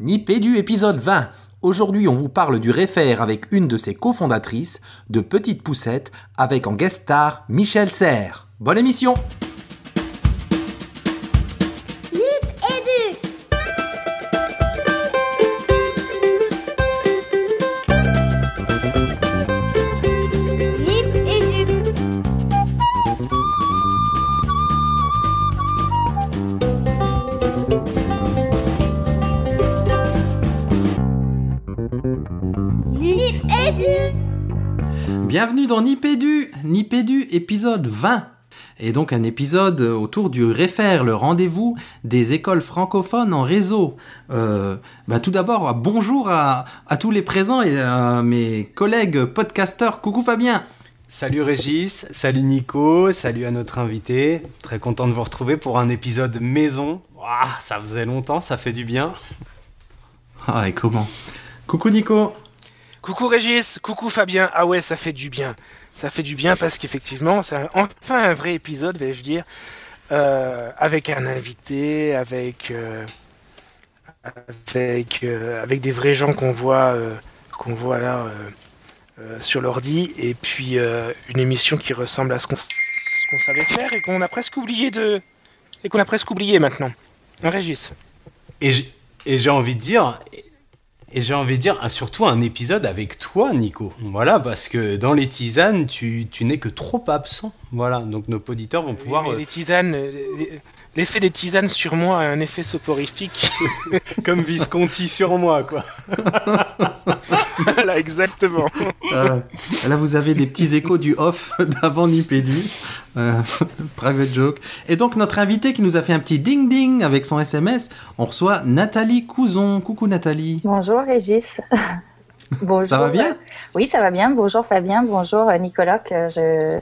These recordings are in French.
Nipédu épisode 20. Aujourd'hui, on vous parle du réfère avec une de ses cofondatrices, de Petite Poussette, avec en guest star Michel Serre. Bonne émission épisode 20. Et donc un épisode autour du réfère, le rendez-vous des écoles francophones en réseau. Euh, bah tout d'abord, bonjour à, à tous les présents et à mes collègues podcasteurs. Coucou Fabien Salut Régis, salut Nico, salut à notre invité. Très content de vous retrouver pour un épisode maison. Ouah, ça faisait longtemps, ça fait du bien. Ah et comment? Coucou Nico Coucou Régis, coucou Fabien. Ah ouais, ça fait du bien. Ça fait du bien parce qu'effectivement, c'est enfin un vrai épisode, vais-je dire, euh, avec un invité, avec euh, avec euh, avec des vrais gens qu'on voit qu'on voit là sur l'ordi, et puis une émission qui ressemble à ce qu'on savait faire et qu'on a presque oublié de et qu'on a presque oublié maintenant. Régis. Et j'ai envie de dire, et j'ai envie de dire, surtout un épisode avec toi, Nico. Voilà, parce que dans les tisanes, tu, tu n'es que trop absent. Voilà, donc nos auditeurs vont pouvoir, Mais les tisanes, euh, les- l'effet des tisanes sur moi a un effet soporifique. comme Visconti sur moi, quoi. voilà, exactement. Euh, là, vous avez des petits échos du off d'avant Nipédu. Euh, private joke. Et donc, notre invité qui nous a fait un petit ding-ding avec son SMS, on reçoit Nathalie Couzon. Coucou Nathalie. Bonjour Régis. Bonjour. Ça va bien? Oui, ça va bien. Bonjour Fabien. Bonjour euh, Nicolas que je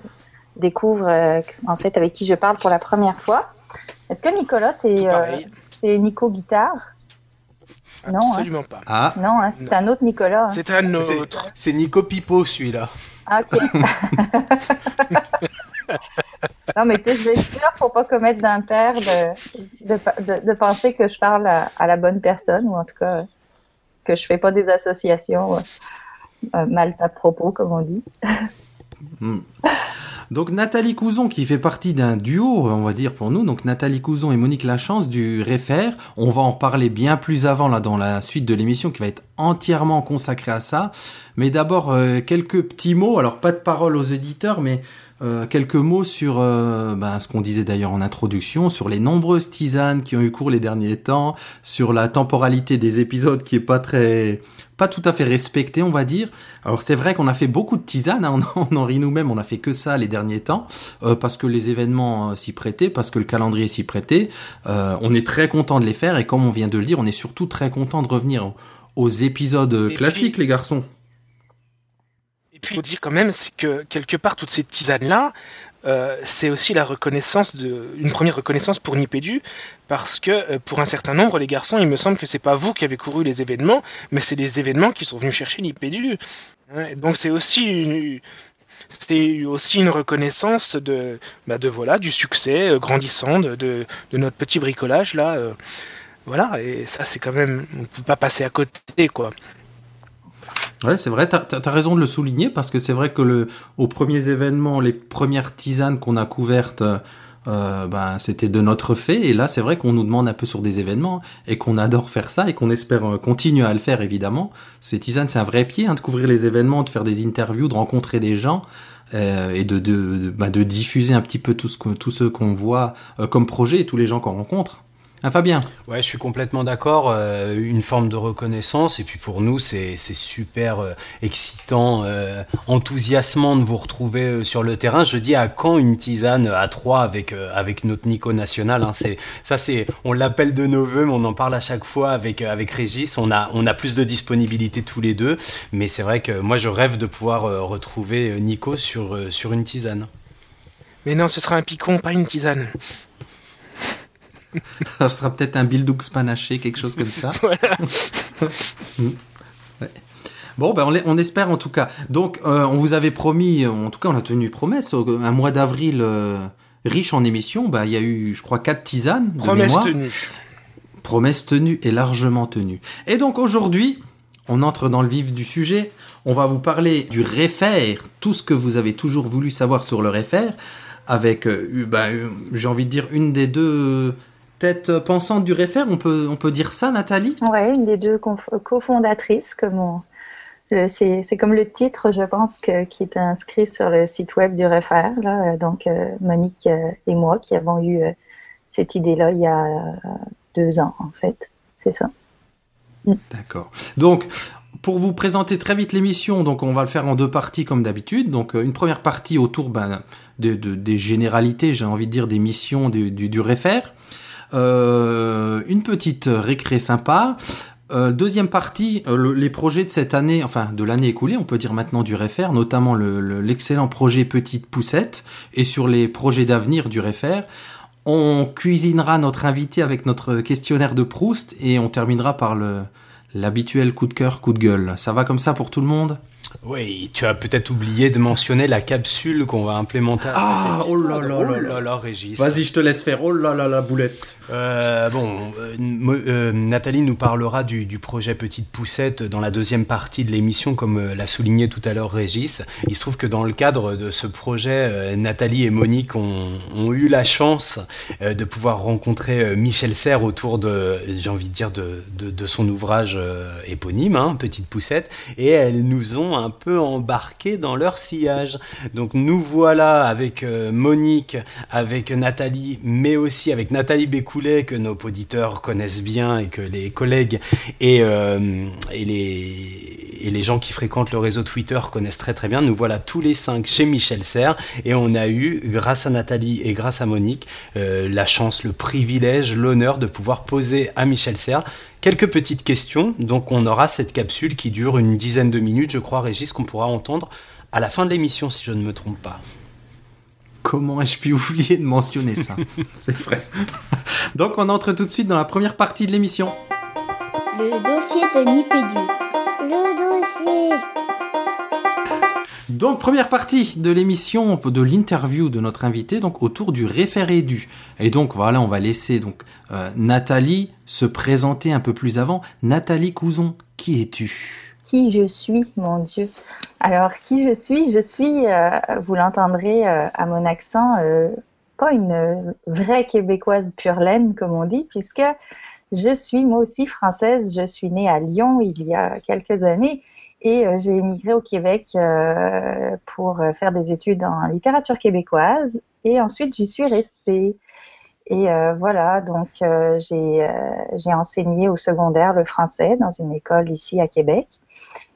découvre euh, en fait avec qui je parle pour la première fois. Est-ce que Nicolas c'est euh, Nico Guitare? Non, hein. Absolument pas. Ah, Non, hein, c'est un autre Nicolas. hein. C'est un autre. C'est Nico Pipo, celui-là. Ah, ok. non, mais tu sais, je vais être sûre pour pas commettre d'impair de, de, de, de penser que je parle à, à la bonne personne ou en tout cas que je fais pas des associations euh, euh, mal à propos, comme on dit. Donc Nathalie Couzon qui fait partie d'un duo, on va dire pour nous, donc Nathalie Couzon et Monique Lachance du Réfère. On va en parler bien plus avant là dans la suite de l'émission qui va être entièrement consacrée à ça. Mais d'abord euh, quelques petits mots, alors pas de parole aux éditeurs, mais euh, quelques mots sur euh, ben, ce qu'on disait d'ailleurs en introduction, sur les nombreuses tisanes qui ont eu cours les derniers temps, sur la temporalité des épisodes qui est pas très, pas tout à fait respectée, on va dire. Alors c'est vrai qu'on a fait beaucoup de tisanes, hein, on, en- on en rit nous-mêmes, on a fait que ça les derniers temps, euh, parce que les événements euh, s'y prêtaient, parce que le calendrier s'y prêtait. Euh, on est très content de les faire et comme on vient de le dire, on est surtout très content de revenir aux, épisodes Et classiques, puis- les garçons. Puis, dire quand même, c'est que quelque part, toutes ces tisanes-là, euh, c'est aussi la reconnaissance de, une première reconnaissance pour Nipédu, parce que euh, pour un certain nombre, les garçons, il me semble que c'est pas vous qui avez couru les événements, mais c'est les événements qui sont venus chercher Nipédu. Hein, donc c'est aussi une, c'est aussi une reconnaissance de, bah, de voilà, du succès euh, grandissant de, de, notre petit bricolage là. voilà, et ça c'est quand même, on peut pas passer à côté quoi. Ouais, c'est vrai, t'as as, raison de le souligner parce que c'est vrai que le, aux premiers événements, les premières tisanes qu'on a couvertes, euh, ben, c'était de notre fait. Et là, c'est vrai qu'on nous demande un peu sur des événements et qu'on adore faire ça et qu'on espère euh, continuer à le faire, évidemment. Ces tisanes, c'est un vrai pied, hein, de couvrir les événements, de faire des interviews, de rencontrer des gens. euh, et de, de, de, bah, de diffuser un petit peu tout ce tout ce qu'on voit euh, comme projet et tous les gens qu'on rencontre. Hein, Fabien Ouais, je suis complètement d'accord. euh, une forme de reconnaissance. Et puis pour nous, c'est super euh, excitant, euh, enthousiasmant de vous retrouver euh, sur le terrain. Je dis à quand une tisane à trois avec, euh, avec notre Nico national. Hein, c'est ça, c'est on l'appelle de nos voeux, mais on en parle à chaque fois avec, euh, avec Régis. On a, on a plus de disponibilité tous les deux. Mais c'est vrai que moi, je rêve de pouvoir euh, retrouver Nico sur, euh, sur une tisane. Mais non, ce sera un picon, pas une tisane. Ça sera peut-être un Bildux panaché, quelque chose comme ça. Mm. Ouais. Bon, ben on, espère en tout cas. Donc, euh, on vous avait promis, en tout cas, on a tenu promesse, un mois d'avril euh, riche en émissions. Bah, il y a eu, je crois, quatre tisanes de Promesse mémoire. tenue. Promesse tenue et largement tenue. Et donc aujourd'hui, on entre dans le vif du sujet. On va vous parler du réfère, tout ce que vous avez toujours voulu savoir sur le réfère, avec, euh, euh, j'ai envie de dire, une des deux têtes pensantes du réfère. On peut, on peut dire ça, Nathalie? Ouais, une des deux cofondatrices, comme on- c'est comme le titre, je pense, que- qui est inscrit sur le site web du. Là. Euh, Donc, euh, Monique euh, et moi qui avons eu euh, cette idée-là il y a deux ans, en fait. C'est ça. D'accord. Donc, pour vous présenter très vite l'émission, donc on va le faire en deux parties comme d'habitude. Donc, une première partie autour ben, de, de- des généralités, j'ai envie de dire des missions du, du. Euh, une petite récré sympa. Euh, deuxième partie, euh, le- les projets de cette année, enfin de l'année écoulée, on peut dire maintenant du réfère, notamment le- le- l'excellent projet Petite Poussette, et sur les projets d'avenir du réfère. On cuisinera notre invité avec notre questionnaire de Proust et on terminera par l'habituel coup de cœur, coup de gueule. Ça va comme ça pour tout le monde? Oui, tu as peut-être oublié de mentionner la capsule qu'on va implémenter. À Ah, oh là là oh là là là. Régis. Vas-y, je te laisse faire. Oh là là la boulette. Euh, bon, euh, euh, Nathalie nous parlera du, du projet Petite Poussette dans la deuxième partie de l'émission, comme l'a souligné tout à l'heure Régis. Il se trouve que dans le cadre de ce projet, Nathalie et Monique ont, ont eu la chance de pouvoir rencontrer Michel Serres autour de, j'ai envie de dire, de, de, de son ouvrage éponyme, hein, Petite Poussette, et elles nous ont un peu embarqués dans leur sillage. Donc nous voilà avec euh, Monique, avec Nathalie, mais aussi avec Nathalie Bécoulet, que nos auditeurs connaissent bien et que les collègues et, euh, et, les, et les gens qui fréquentent le réseau Twitter connaissent très très bien. Nous voilà tous les cinq chez Michel Serres et on a eu, grâce à Nathalie et grâce à Monique, euh, la chance, le privilège, l'honneur de pouvoir poser à Michel Serres quelques petites questions. Donc on aura cette capsule qui dure une dizaine de minutes, je crois, Régis, qu'on pourra entendre à la fin de l'émission, si je ne me trompe pas. Comment ai-je pu oublier de mentionner ça? C'est vrai. Donc on entre tout de suite dans la première partie de l'émission. Le dossier de Nipédu. Le dossier. Donc première partie de l'émission, de l'interview de notre invité, donc autour du référé du. Et donc voilà, on va laisser donc euh, Nathalie se présenter un peu plus avant. Nathalie Couson, qui es-tu? Qui je suis, mon Dieu? Alors, qui je suis? Je suis, euh, vous l'entendrez euh, à mon accent, euh, pas une vraie québécoise pure laine, comme on dit, puisque je suis moi aussi française. Je suis née à Lyon il y a quelques années et euh, j'ai émigré au Québec euh, pour euh, faire des études en littérature québécoise et ensuite j'y suis restée. Et voilà, donc j'ai enseigné au secondaire le français dans une école ici à Québec.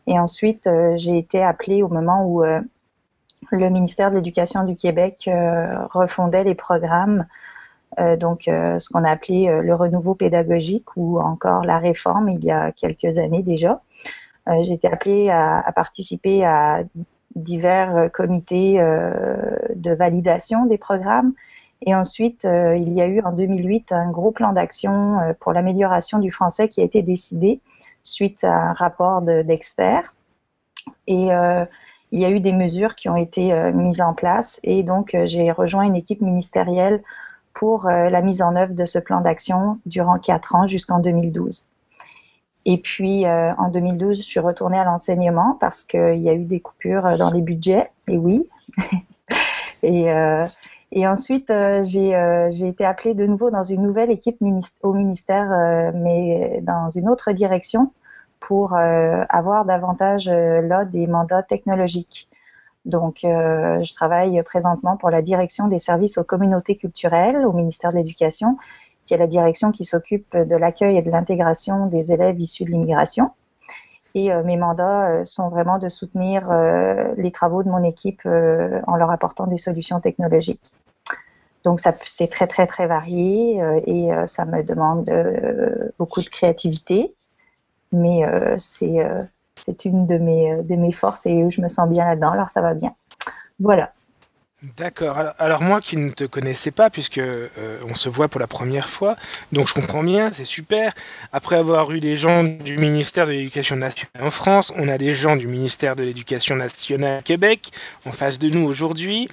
Et ensuite, j'ai été appelée au moment où le ministère de l'Éducation du Québec refondait les programmes, donc euh, ce qu'on a appelé euh, le renouveau pédagogique ou encore la réforme il y a quelques années déjà. Euh, j'ai été appelée à, participer à divers euh, comités euh, de validation des programmes. Et ensuite, euh, il y a eu en 2008 un gros plan d'action euh, pour l'amélioration du français qui a été décidé suite à un rapport de- d'experts. et euh, il y a eu des mesures qui ont été euh, mises en place. Et donc, euh, j'ai rejoint une équipe ministérielle pour euh, la mise en œuvre de ce plan d'action durant quatre ans jusqu'en 2012. Et puis, euh, en 2012, je suis retournée à l'enseignement parce qu'il y a eu des coupures euh, dans les budgets. Et oui. et, ensuite, j'ai été appelée de nouveau dans une nouvelle équipe au ministère, mais dans une autre direction, pour avoir davantage là des mandats technologiques. Donc, euh, je travaille présentement pour la direction des services aux communautés culturelles au ministère de l'Éducation, qui est la direction qui s'occupe de l'accueil et de l'intégration des élèves issus de l'immigration. Et euh, mes mandats euh, sont vraiment de soutenir euh, les travaux de mon équipe euh, en leur apportant des solutions technologiques. Donc, c'est très, très, très varié euh, et ça me demande beaucoup de créativité. Mais c'est c'est une de mes, de mes forces et je me sens bien là-dedans, alors ça va bien. Voilà. D'accord. Alors, moi qui ne te connaissais pas, puisque euh, on se voit pour la première fois, donc je comprends bien, c'est super. Après avoir eu des gens du ministère de l'Éducation nationale en France, on a des gens du ministère de l'Éducation nationale Québec en face de nous aujourd'hui,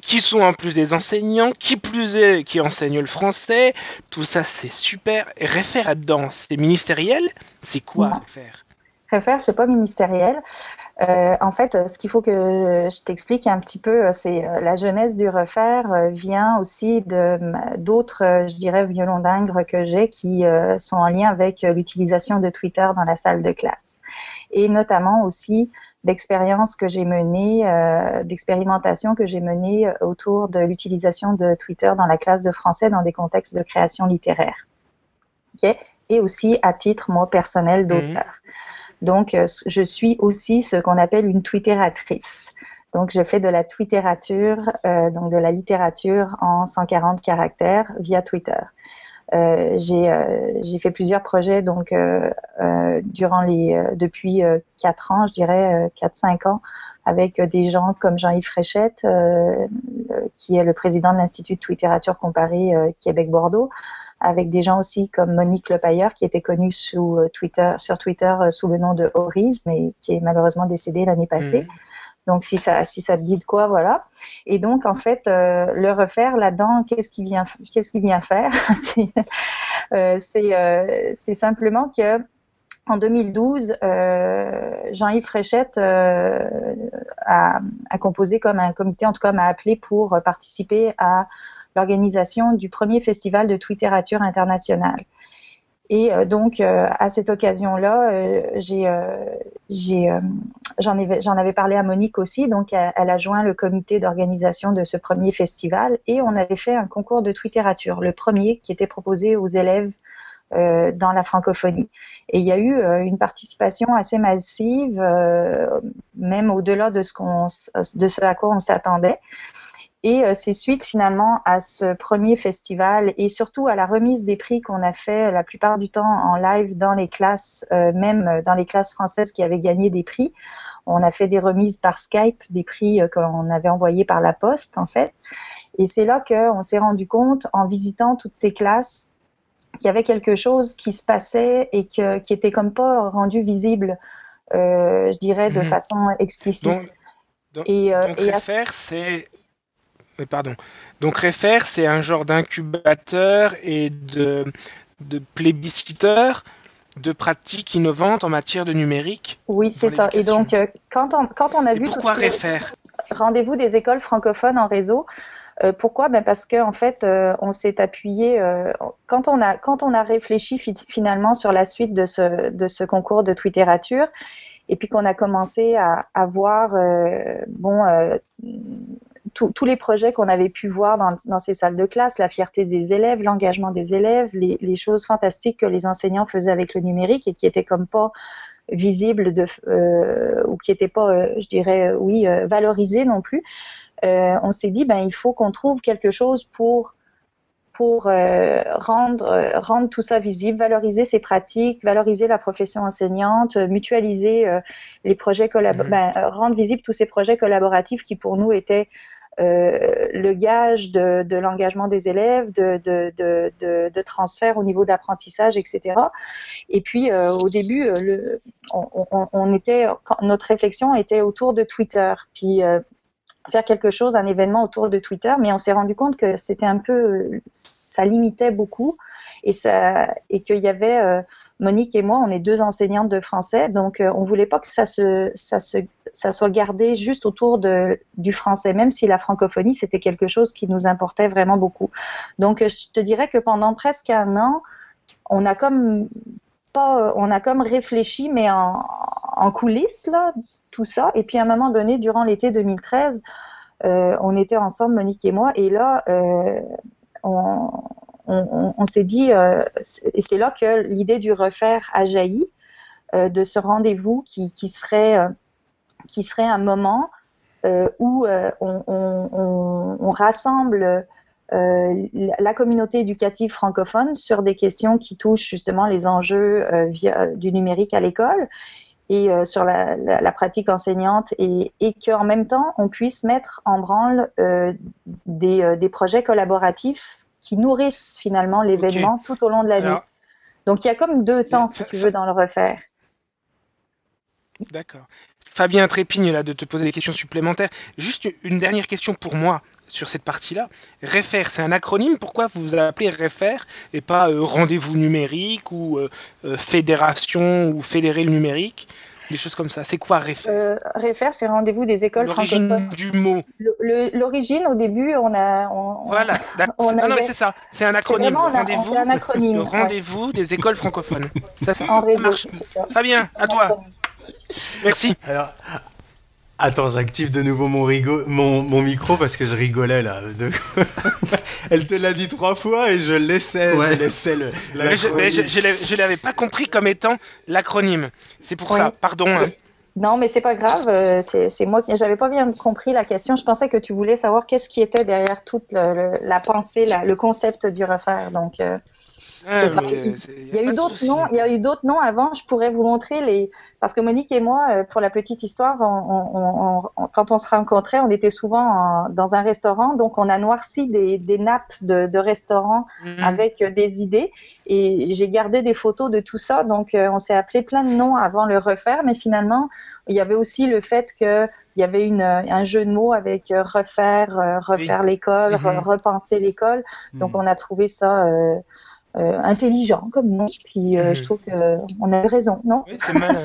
qui sont en plus des enseignants, qui plus est, qui enseignent le français. Tout ça, c'est super. Et réfère là-dedans, c'est ministériel? C'est quoi réfère Réfère, c'est pas ministériel. Euh, en fait, ce qu'il faut que je t'explique un petit peu, c'est euh, la jeunesse du refaire euh, vient aussi de d'autres, je dirais, violons d'ingres que j'ai qui sont en lien avec l'utilisation de Twitter dans la salle de classe. Et notamment aussi d'expériences que j'ai menées, d'expérimentations que j'ai menées autour de l'utilisation de Twitter dans la classe de français dans des contextes de création littéraire. Et aussi à titre, moi, personnel d'auteur. Donc, euh, je suis aussi ce qu'on appelle une twittératrice. Donc, je fais de la twittérature, euh, donc de la littérature en 140 caractères via Twitter. Euh, j'ai fait plusieurs projets donc durant les depuis quatre ans, je dirais quatre cinq ans, avec des gens comme Jean-Yves Fréchette, qui est le président de l'Institut de Twitterature comparée Québec-Bordeaux, avec des gens aussi comme Monique Lepailleur, qui était connue sous euh, Twitter, sur Twitter euh, sous le nom de Horis, mais qui est malheureusement décédée l'année passée. Mhm. Donc, si ça, si ça te dit de quoi, voilà. Et donc, en fait, euh, le refaire là-dedans, qu'est-ce qu'il vient, qu'est-ce qu'il vient faire? C'est simplement que en 2012, Jean-Yves Fréchette a, a, composé comme un comité, en tout cas m'a appelé pour participer à l'organisation du premier festival de Twitterature internationale. Et euh, donc, euh, à cette occasion-là, euh, j'ai, j'en, j'en avais parlé à Monique aussi. Donc, elle, a joint le comité d'organisation de ce premier festival et on avait fait un concours de Twitterature, le premier qui était proposé aux élèves dans la francophonie. Et il y a eu une participation assez massive, même au-delà de de ce à quoi on s'attendait. Et euh, c'est suite finalement à ce premier festival et surtout à la remise des prix qu'on a fait la plupart du temps en live dans les classes, euh, même dans les classes françaises qui avaient gagné des prix. On a fait des remises par Skype, des prix euh, qu'on avait envoyés par la poste en fait. Et c'est là qu'on s'est rendu compte en visitant toutes ces classes qu'il y avait quelque chose qui se passait et que, qui était comme pas rendu visible, euh, je dirais, de mhm. façon explicite. Donc, et, euh, et c'est pardon. Donc Réfère, c'est un genre d'incubateur et de, de plébisciteur de pratiques innovantes en matière de numérique. Oui, c'est ça. Et donc, euh, quand, on, quand on a vu... Pourquoi Réfère Rendez-vous des écoles francophones en réseau. Euh, pourquoi? Ben Parce qu'en en fait, euh, on s'est appuyé, quand, on a, quand on a réfléchi finalement sur la suite de ce, de ce concours de Twitterature, et puis qu'on a commencé à, à voir, bon, tous les projets qu'on avait pu voir dans, ces salles de classe, la fierté des élèves, l'engagement des élèves, les, choses fantastiques que les enseignants faisaient avec le numérique et qui étaient comme pas visibles euh, ou qui n'étaient pas, euh, je dirais, oui, euh, valorisées non plus. on s'est dit, ben, il faut qu'on trouve quelque chose pour pour rendre, rendre tout ça visible, valoriser ces pratiques, valoriser la profession enseignante, mutualiser les projets mmh. ben, rendre visible tous ces projets collaboratifs qui pour nous étaient euh, le gage de, l'engagement des élèves, de, de, transfert au niveau d'apprentissage, etc. Et puis euh, au début, euh, on, était, notre réflexion était autour de Twitter. Puis faire quelque chose, un événement autour de Twitter, mais on s'est rendu compte que c'était un peu, ça limitait beaucoup et ça, et qu'il y avait Monique et moi, on est deux enseignantes de français, donc euh, on voulait pas que ça se, ça se, ça soit gardé juste autour de, du français, même si la francophonie c'était quelque chose qui nous importait vraiment beaucoup. Donc euh, je te dirais que pendant presque un an, on a comme pas, on a comme réfléchi, mais en, en coulisses là, tout ça. Et puis à un moment donné, durant l'été 2013, euh, on était ensemble, Monique et moi, et là, on, on, s'est dit, euh, et c'est là que l'idée du refaire a jailli, euh, de ce rendez-vous qui, serait, euh, qui serait un moment où on, rassemble la communauté éducative francophone sur des questions qui touchent justement les enjeux du numérique à l'école et sur la, pratique enseignante et, et qu'en même temps, on puisse mettre en branle des, des, projets collaboratifs qui nourrissent finalement l'événement tout au long de la vie. Donc il y a comme deux temps, si tu veux, dans le refaire. D'accord. Fabien Trépigne, là, de te poser des questions supplémentaires. Juste une dernière question pour moi sur cette partie-là. REFER, c'est un acronyme. Pourquoi vous vous appelez REFER et pas euh, rendez-vous numérique ou euh, euh, fédération ou fédérer le numérique des choses comme ça. C'est quoi REFER? REFER, c'est rendez-vous des écoles francophones. L'origine du mot. L'origine, au début, on a. voilà, non, mais c'est ça. C'est un acronyme. Rendez-vous. un acronyme. rendez-vous des écoles francophones. Ça, en réseau. Fabien, à toi. Merci. Alors, attends, j'active de nouveau mon, mon, micro parce que je rigolais là. Elle te l'a dit trois fois et je laissais, je laissais le. je, l'avais pas compris comme étant l'acronyme. C'est pour ça. Pardon. Hein. Non, mais c'est pas grave. Euh, c'est moi qui j'avais pas bien compris la question. Je pensais que tu voulais savoir qu'est-ce qui était derrière toute la pensée, le concept du refaire. Donc, euh, il, y a eu d'autres noms. Il y a eu d'autres noms avant. Je pourrais vous montrer les parce que Monique et moi, euh, pour la petite histoire, quand on se rencontrait, on était souvent dans un restaurant, donc on a noirci des, nappes de, de restaurants mhm. avec euh, des idées. Et j'ai gardé des photos de tout ça, donc euh, on s'est appelé plein de noms avant le refaire, mais finalement, il y avait aussi le fait qu'il y avait une, un jeu de mots avec refaire, refaire l'école, mhm. repenser l'école. Donc mhm. on a trouvé ça. Euh, intelligent comme moi. Puis euh, je trouve qu'on a eu raison, non Oui, c'est mal.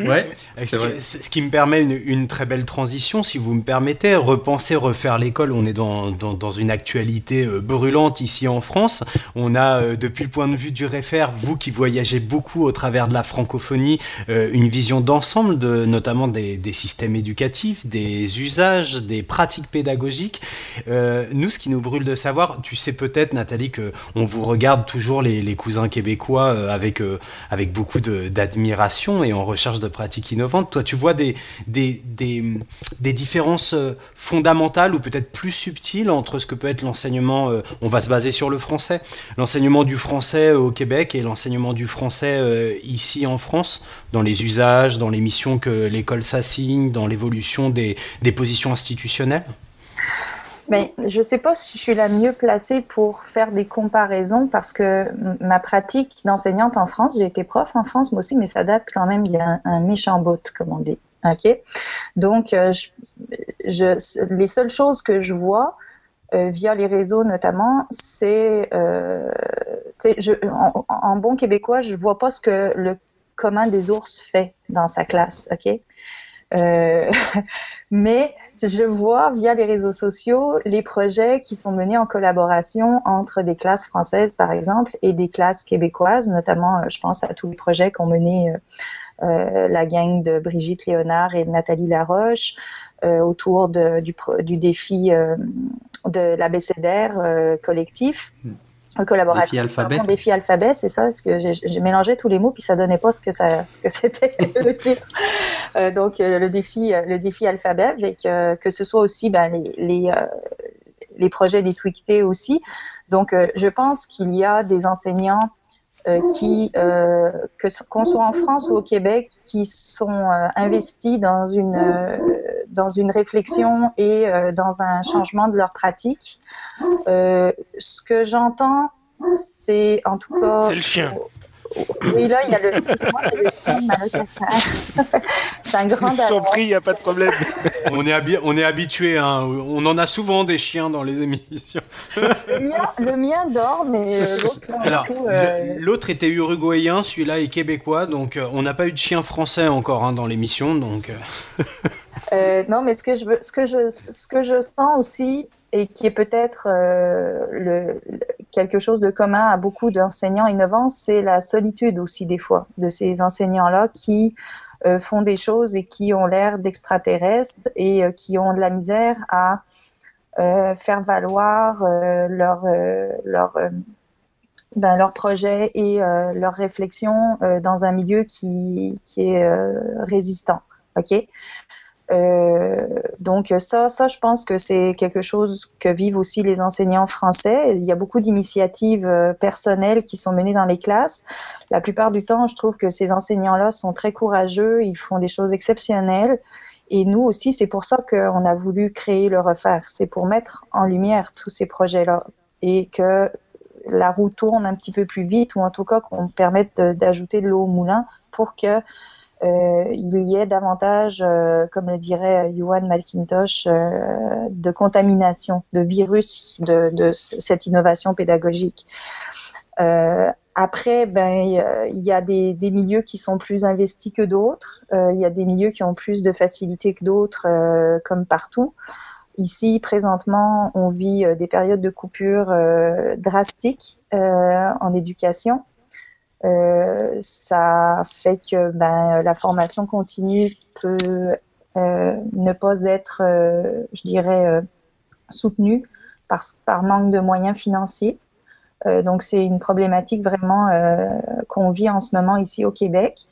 ouais, ce, qui, ce, qui, me permet une, une, très belle transition, si vous me permettez. Repenser, refaire l'école. On est dans, dans, dans, une actualité euh, brûlante ici en France. On a, depuis le point de vue du réfère, vous qui voyagez beaucoup au travers de la francophonie, une vision d'ensemble, de, notamment des, des, systèmes éducatifs, des usages, des pratiques pédagogiques. nous, ce qui nous brûle de savoir, tu sais peut-être, Nathalie, que on vous regarde toujours les, cousins québécois euh, avec, euh, avec beaucoup d'admiration et en recherche de pratiques innovantes. Toi, tu vois des, des, des, différences euh, fondamentales ou peut-être plus subtiles entre ce que peut être l'enseignement, on va se baser sur le français, l'enseignement du français au Québec et l'enseignement du français ici en France, dans les usages, dans les missions que l'école s'assigne, dans l'évolution des, des positions institutionnelles? Mais je ne sais pas si je suis la mieux placée pour faire des comparaisons parce que ma pratique d'enseignante en France, j'ai été prof en France moi aussi, mais ça date quand même il y a un, méchant bout, comme on dit. Ok, donc euh, je, les seules choses que je vois euh, via les réseaux notamment, c'est euh, en, en, bon québécois, je vois pas ce que le commun des ours fait dans sa classe. Ok, euh, mais je vois via les réseaux sociaux les projets qui sont menés en collaboration entre des classes françaises, par exemple, et des classes québécoises, notamment, euh, je pense à tous les projets qu'ont menés euh, la gang de Brigitte Léonard et Nathalie Laroche autour de, du, du, défi de l'abécédaire collectif. Hmm collaboratif. Défi alphabet. Défi alphabet, c'est ça, parce que j'ai mélangé tous les mots puis ça donnait pas ce que ça, ce que c'était le titre. Euh, donc euh, le défi, euh, le défi alphabet, avec que ce soit aussi ben, les les, les projets aussi. Donc je pense qu'il y a des enseignants qui, que qu'on soit en France ou au Québec, qui sont investis dans une dans une réflexion et euh, dans un changement de leur pratique. Euh, ce que j'entends, c'est en tout cas. C'est le chien. Oui, là, il y a le. c'est un grand. Je t'en prie, il n'y a pas de problème. on est, on est habitué, hein. on en a souvent des chiens dans les émissions. le, mien, dort, mais euh, l'autre. Euh, l'autre était uruguayen, celui-là est québécois, donc euh, on n'a pas eu de chien français encore hein, dans l'émission, donc. non, mais ce que je veux, ce que je, ce que je sens aussi, et qui est peut-être euh, quelque chose de commun à beaucoup d'enseignants innovants, c'est la solitude aussi des fois de ces enseignants-là qui euh, font des choses et qui ont l'air d'extraterrestres et euh, qui ont de la misère à faire valoir leur leur ben, leur projet et leur réflexion dans un milieu qui, qui est résistant. Ok? Euh, donc ça, ça, je pense que c'est quelque chose que vivent aussi les enseignants français. Il y a beaucoup d'initiatives euh, personnelles qui sont menées dans les classes. La plupart du temps, je trouve que ces enseignants-là sont très courageux, ils font des choses exceptionnelles. Et nous aussi, c'est pour ça qu'on a voulu créer le refaire. C'est pour mettre en lumière tous ces projets-là et que la roue tourne un petit peu plus vite ou en tout cas qu'on permette d'ajouter de l'eau au moulin pour que il y ait davantage, euh, comme le dirait Johan McIntosh, euh, de contamination, de virus de, cette innovation pédagogique. après, ben, il y a des, milieux qui sont plus investis que d'autres. il y a des milieux qui ont plus de facilité que d'autres, comme partout. Ici, présentement, on vit des périodes de coupure drastiques en éducation. Euh, ça fait que ben, la formation continue peut euh, ne pas être, euh, je dirais, soutenue par, par manque de moyens financiers. donc c'est une problématique vraiment qu'on vit en ce moment ici au Québec.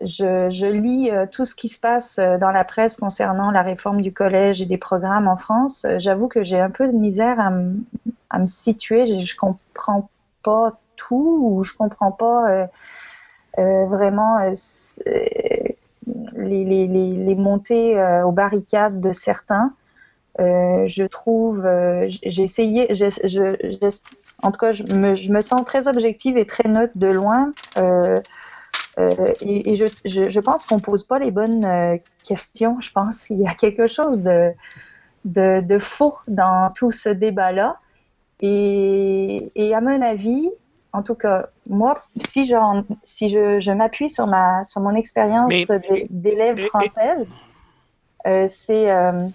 Je, lis tout ce qui se passe dans la presse concernant la réforme du collège et des programmes en France. J'avoue que j'ai un peu de misère à, à me situer. Je, je comprends pas tout ou je comprends pas euh, euh, vraiment euh, les, montées aux barricades de certains. je trouve, j'ai essayé, en tout cas, je me, je me, sens très objective et très neutre de loin. et, je, je, pense qu'on pose pas les bonnes questions. Je pense qu'il y a quelque chose de, de, de faux dans tout ce débat-là. Et, à mon avis, en tout cas, moi, si je, si je, je m'appuie sur, ma, sur mon expérience d'élève française, euh, c'est. Euh,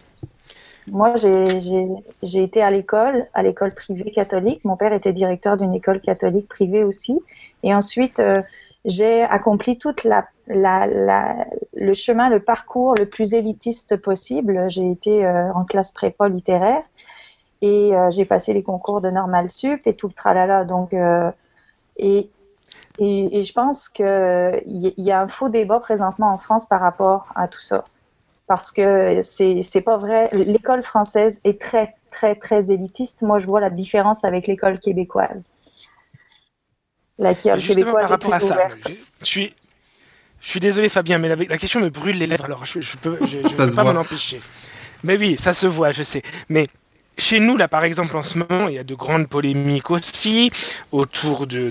moi, j'ai été à l'école, à l'école privée catholique. Mon père était directeur d'une école catholique privée aussi. Et ensuite, euh, j'ai accompli toute la, la, la, le chemin, le parcours le plus élitiste possible. J'ai été en classe prépa littéraire et j'ai passé les concours de normal sup et tout le tralala. Donc, et, et, et je pense qu'il y, y a un faux débat présentement en France par rapport à tout ça. Parce que c'est pas vrai. L'école française est très, très, très élitiste. Moi, je vois la différence avec l'école québécoise. L'école québécoise est plus ouverte. Je suis, je suis désolé, Fabien, mais la, la, question me brûle les lèvres. Alors, je, je peux, je, je peux pas m'en empêcher. Mais oui, ça se voit, je sais. Mais chez nous, là, par exemple, en ce moment, il y a de grandes polémiques aussi autour de,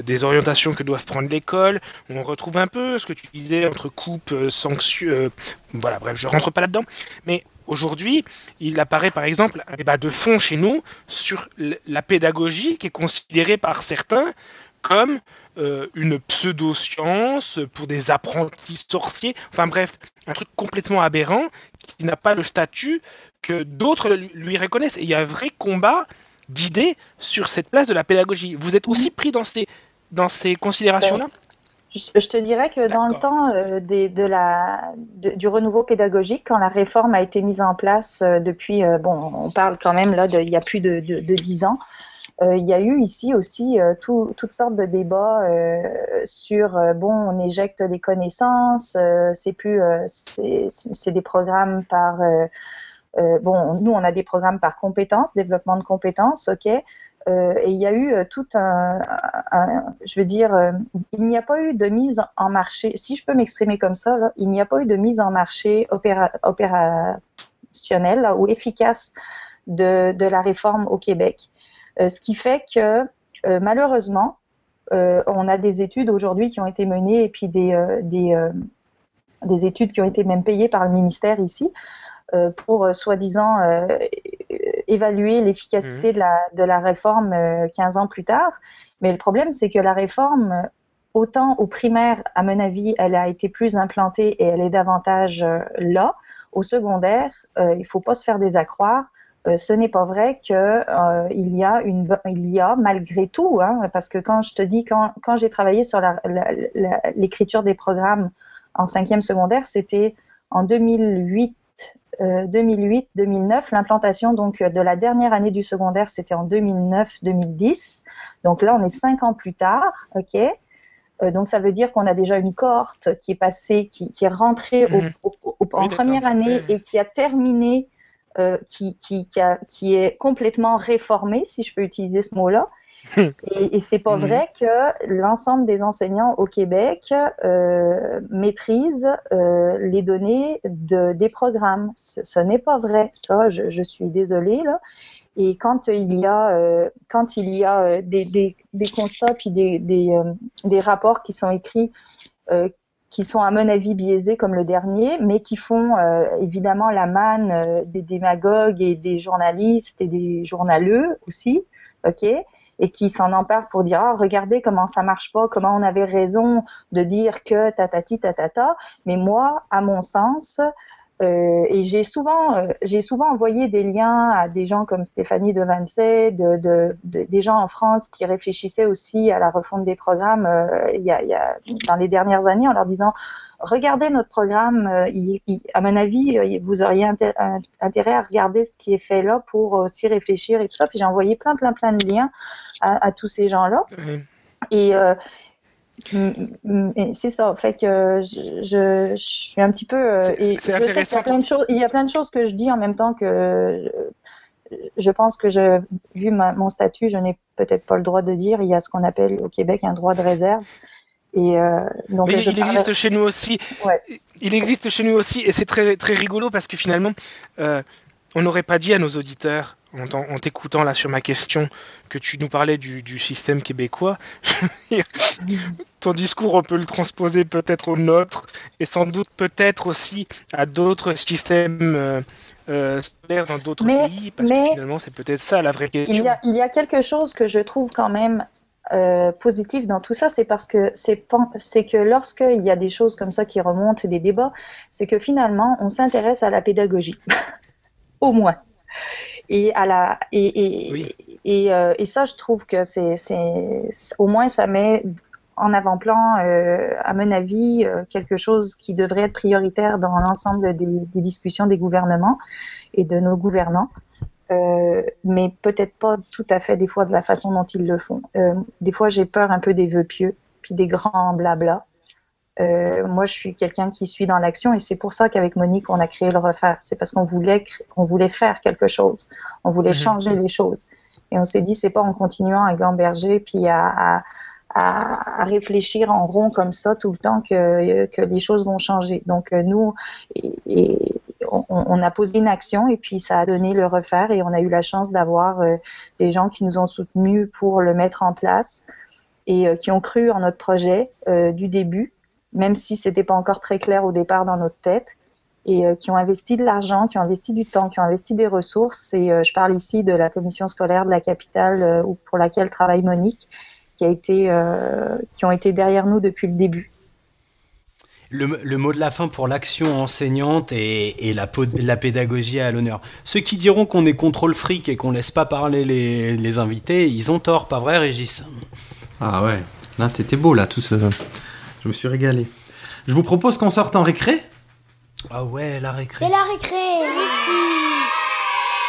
des orientations que doivent prendre l'école. On retrouve un peu ce que tu disais entre coupe, euh, sanctions. Euh, voilà, bref, je rentre pas là-dedans. Mais aujourd'hui, il apparaît par exemple un débat de fond chez nous sur la pédagogie qui est considérée par certains comme euh, une pseudo-science pour des apprentis sorciers. Enfin bref, un truc complètement aberrant qui n'a pas le statut que d'autres lui reconnaissent. Et il y a un vrai combat d'idées sur cette place de la pédagogie. Vous êtes aussi pris dans ces, dans ces considérations-là? Je te dirais que dans le temps euh, des, de la, du renouveau pédagogique, quand la réforme a été mise en place euh, depuis, euh, bon, on parle quand même là, de, il y a plus de, de, de 10 ans, il y a eu ici aussi tout, toutes sortes de débats sur, bon, on éjecte les connaissances, c'est plus, c'est des programmes par euh, bon, nous, on a des programmes par compétences, développement de compétences, ok. Euh, et il y a eu euh, tout un, je veux dire, il n'y a pas eu de mise en marché, si je peux m'exprimer comme ça, il n'y a pas eu de mise en marché opérationnelle ou efficace de, la réforme au Québec. ce qui fait que malheureusement, on a des études aujourd'hui qui ont été menées et puis des, des, des études qui ont été même payées par le ministère ici, pour euh, soi-disant euh, évaluer l'efficacité mhm. de, la, de la réforme 15 ans plus tard. Mais le problème, c'est que la réforme, autant au primaire, à mon avis, elle a été plus implantée et elle est davantage là. Au secondaire, il ne faut pas se faire des accroire. ce n'est pas vrai que il y a une, il y a malgré tout, hein, parce que quand je te dis quand, quand j'ai travaillé sur l'écriture des programmes en cinquième secondaire, c'était en 2008 2008-2009. Euh, L'implantation donc de la dernière année du secondaire, c'était en 2009-2010. Donc là, on est cinq ans plus tard, ok. donc ça veut dire qu'on a déjà une cohorte qui est passée, qui, est rentrée Mhm. au- au- au- en Oui, première année et qui a terminé, euh, qui, qui, qui, a- qui est complètement réformée, si je peux utiliser ce mot-là. Et, et c'est pas Mhm. vrai que l'ensemble des enseignants au Québec euh, maîtrisent euh, les données de, des programmes. Ce, ce n'est pas vrai, ça, je, je suis désolée. Là. Et quand il y a, quand il y a des, des, des constats puis des, des, rapports qui sont écrits qui sont à mon avis biaisés comme le dernier, mais qui font euh, évidemment la manne euh, des démagogues et des journalistes et des journaleux aussi, ok, et qui s'en emparent pour dire ah regardez comment ça marche pas, comment on avait raison de dire que tatati tatata, mais moi à mon sens euh, et j'ai souvent, euh, j'ai souvent envoyé des liens à des gens comme Stéphanie Devancey, de, de, de- des gens en France qui réfléchissaient aussi à la refonte des programmes euh, il y a, il y a, dans les dernières années en leur disant regardez notre programme, il- il- à mon avis, vous auriez intérêt à regarder ce qui est fait là pour aussi réfléchir et tout ça. Puis j'ai envoyé plein, plein, plein de liens à, à tous ces gens-là. Euh, et c'est ça, fait que je, je, je suis un petit peu. euh, C'est- et c'est je sais qu'il y intéressant. a plein de choses. Il y a plein de choses que je dis en même temps que je, je pense que je, vu ma- mon statut, je n'ai peut-être pas le droit de dire. Il y a ce qu'on appelle au Québec un droit de réserve. Et euh, donc Mais je il parle- existe chez nous aussi. Ouais. Il existe chez nous aussi, et c'est très, très rigolo parce que finalement, euh, on n'aurait pas dit à nos auditeurs, en, t'écoutant là sur ma question, que tu nous parlais du, du système québécois. Ton discours, on peut le transposer peut-être au nôtre, et sans doute peut-être aussi à d'autres systèmes euh, euh, scolaires dans d'autres pays, parce mais- que finalement, c'est peut-être ça la vraie question. Il y, a, il y a quelque chose que je trouve quand même euh, positif dans tout ça, c'est parce que c'est c'est que lorsqu'il y a des choses comme ça qui remontent, des débats, c'est que finalement on s'intéresse à la pédagogie, au moins. Et à la et et, Oui. et, euh, et ça, je trouve que c'est c'est au moins ça met en avant-plan, euh, à mon avis, euh, quelque chose qui devrait être prioritaire dans l'ensemble des, des discussions des gouvernements et de nos gouvernants. Euh, mais peut-être pas tout à fait des fois de la façon dont ils le font. Euh, des fois, j'ai peur un peu des vœux pieux, puis des grands blabla. Euh, moi, je suis quelqu'un qui suit dans l'action et c'est pour ça qu'avec Monique, on a créé le refaire. C'est parce qu'on voulait, on voulait faire quelque chose, on voulait Mhm. changer les choses. Et on s'est dit, c'est pas en continuant à gamberger puis à, à, à, à réfléchir en rond comme ça tout le temps que, que les choses vont changer. Donc euh, nous, et, et on, on a posé une action et puis ça a donné le refaire et on a eu la chance d'avoir euh, des gens qui nous ont soutenus pour le mettre en place et euh, qui ont cru en notre projet du début, même si c'était pas encore très clair au départ dans notre tête et euh, qui ont investi de l'argent, qui ont investi du temps, qui ont investi des ressources. Et euh, je parle ici de la commission scolaire de la capitale euh, ou pour laquelle travaille Monique, qui a été, euh, qui ont été derrière nous depuis le début. Le, le mot de la fin pour l'action enseignante et, et la, po- la pédagogie à l'honneur. Ceux qui diront qu'on est contrôle fric et qu'on laisse pas parler les, les invités, ils ont tort, pas vrai, Régis? Ah ouais, là c'était beau là, tout ce... Je me suis régalé. Je vous propose qu'on sorte en récré? Ah ouais, la récré. C'est la récré.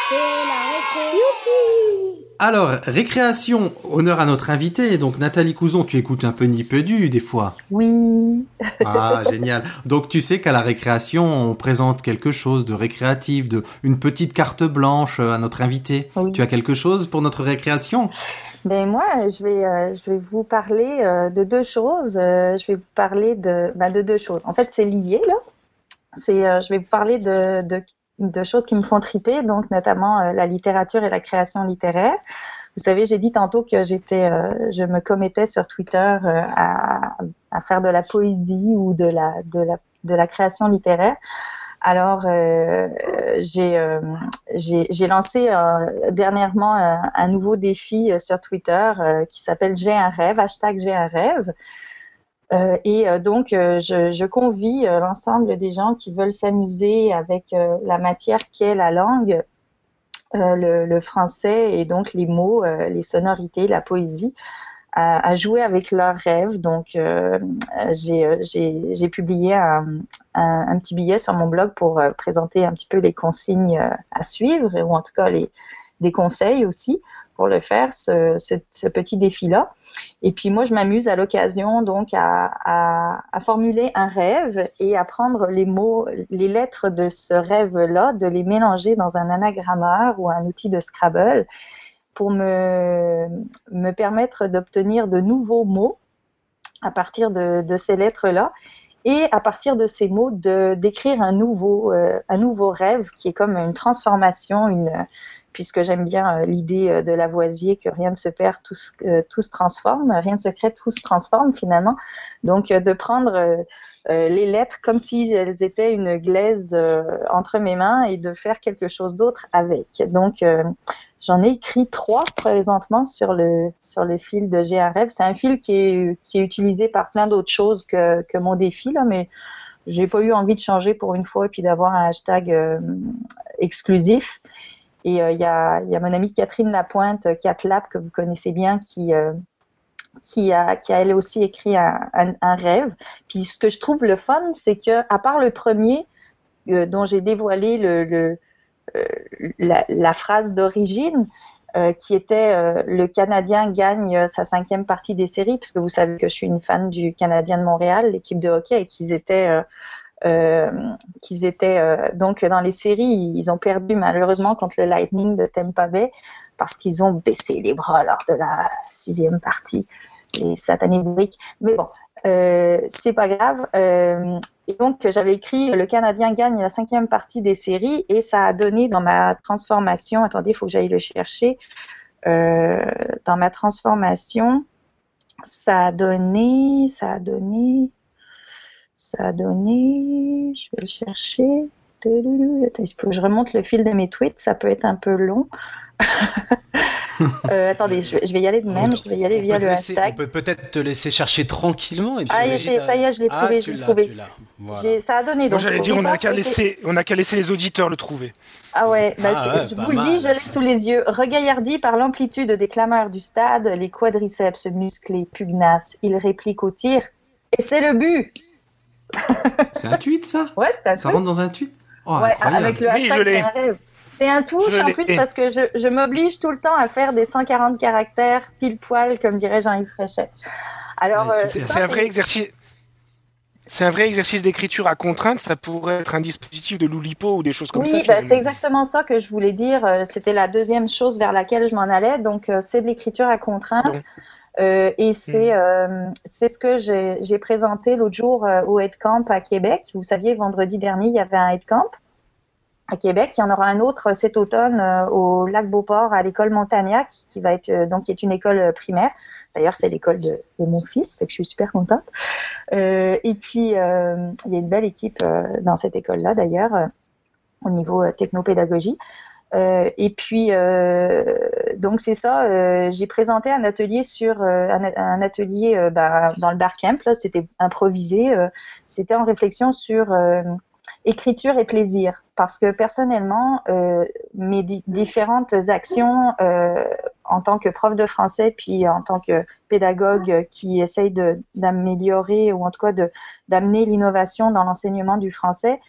C'est la récré. Youpi. Alors, récréation, honneur à notre invité. Donc Nathalie Couson, tu écoutes un peu ni peu du des fois. Oui, Ah, génial. Donc tu sais qu'à la récréation, on présente quelque chose de récréatif, de une petite carte blanche euh, à notre invité. Oui. Tu as quelque chose pour notre récréation? Ben moi, je vais, euh, je vais vous parler euh, de deux choses. Euh, je vais vous parler de, ben, de deux choses. En fait, c'est lié là. C'est, euh, je vais vous parler de, de, de choses qui me font triper, donc notamment euh, la littérature et la création littéraire. Vous savez, j'ai dit tantôt que j'étais, euh, je me commettais sur Twitter à, à faire de la poésie ou de la, de la, de la création littéraire. Alors, euh, j'ai euh, j'ai lancé euh, dernièrement un, nouveau défi euh, sur Twitter euh, qui s'appelle J'ai un rêve, hashtag J'ai un rêve. Euh, et euh, donc, euh, je, convie euh, l'ensemble des gens qui veulent s'amuser avec euh, la matière qu'est la langue, euh, le, français et donc les mots, euh, les sonorités, la poésie, à, jouer avec leurs rêves. Donc, euh, j'ai euh, publié un, un, un petit billet sur mon blog pour euh, présenter un petit peu les consignes euh, à suivre, ou en tout cas les, des conseils aussi pour le faire, ce, ce, petit défi-là. Et puis moi, je m'amuse à l'occasion donc à, à, à, formuler un rêve et à prendre les mots, les lettres de ce rêve-là, de les mélanger dans un anagrammeur ou un outil de Scrabble pour me, me permettre d'obtenir de nouveaux mots à partir de, de ces lettres-là et à partir de ces mots de d'écrire un nouveau euh, un nouveau rêve qui est comme une transformation une puisque j'aime bien euh, l'idée euh, de Lavoisier que rien ne se perd tout se, tout se transforme rien ne se crée tout se transforme finalement. Donc de prendre les lettres comme si elles étaient une glaise entre mes mains et de faire quelque chose d'autre avec. Donc J'en ai écrit trois présentement sur le, sur le fil de J'ai un rêve. C'est un fil qui est, qui est utilisé par plein d'autres choses que, que mon défi, là, mais j'ai pas eu envie de changer pour une fois et puis d'avoir un hashtag euh, exclusif. Et euh, il y, a, y, a, mon amie Catherine Lapointe, CatLab, que vous connaissez bien, qui, euh, qui, a, qui a elle aussi écrit un, un, rêve. Puis ce que je trouve le fun, c'est que à part le premier, dont j'ai dévoilé le, euh, la, phrase d'origine, euh, qui était euh, le Canadien gagne sa cinquième partie des séries, parce que vous savez que je suis une fan du Canadien de Montréal, l'équipe de hockey, et qu'ils étaient, qu'ils étaient donc dans les séries, ils ont perdu malheureusement contre le Lightning de Tampa Bay parce qu'ils ont baissé les bras lors de la sixième partie, les satanés briques. Mais bon, euh, c'est pas grave. Euh, et donc, j'avais écrit Le Canadien gagne la cinquième partie des séries et ça a donné dans ma transformation, attendez, il faut que j'aille le chercher, euh, dans ma transformation, ça a donné, ça a donné, ça a donné, je vais le chercher. Il faut que je remonte le fil de mes tweets, ça peut être un peu long. Euh, attendez, je vais, y aller de même, je vais y aller via le hashtag. On peut peut-être te laisser chercher tranquillement. Et puis ah, ça... y est, je l'ai trouvé, ah, je l'ai trouvé. Ça a donné. Donc, j'allais dire, on n'a qu'à laisser, on a qu'à laisser les auditeurs le trouver. Ah ouais, bah ah je vous le dis, je l'ai sous les yeux. Regaillardi par l'amplitude des clameurs du stade, les quadriceps musclés, pugnaces, il réplique au tir, et c'est le but. c'est un tweet, ça? Ouais, c'est un Ça rentre dans un tweet? Oh, Ouais, avec le hashtag oui, c'est un touche en plus parce que je, je m'oblige tout le temps à faire des 140 caractères pile poil, comme dirait Jean-Yves Fréchet. Alors, euh, c'est un vrai exercice. C'est un vrai exercice d'écriture à contrainte, ça pourrait être un dispositif de Loulipo ou des choses comme ça. Oui, bah, c'est exactement ça que je voulais dire. Euh, c'était la deuxième chose vers laquelle je m'en allais. Donc, euh, c'est de l'écriture à contrainte. Euh, et c'est hmm. c'est ce que j'ai présenté l'autre jour au Headcamp à Québec. Vous saviez, vendredi dernier, il y avait un Headcamp à Québec. Il y en aura un autre cet automne euh, au lac Beauport à l'école Montagnac, qui va être euh, donc qui est une école euh, primaire. D'ailleurs, c'est l'école de, mon fils, fait que je suis super contente. Euh, et puis, il y a une belle équipe dans cette école-là, d'ailleurs, au niveau technopédagogie. Et puis, donc c'est ça. j'ai présenté un atelier sur un, atelier bah, dans le bar camp. C'était improvisé. c'était en réflexion sur écriture et plaisir parce que personnellement, euh, mes différentes actions euh, en tant que prof de français, puis en tant que pédagogue qui essaye d'améliorer ou en tout cas d'amener l'innovation dans l'enseignement du français,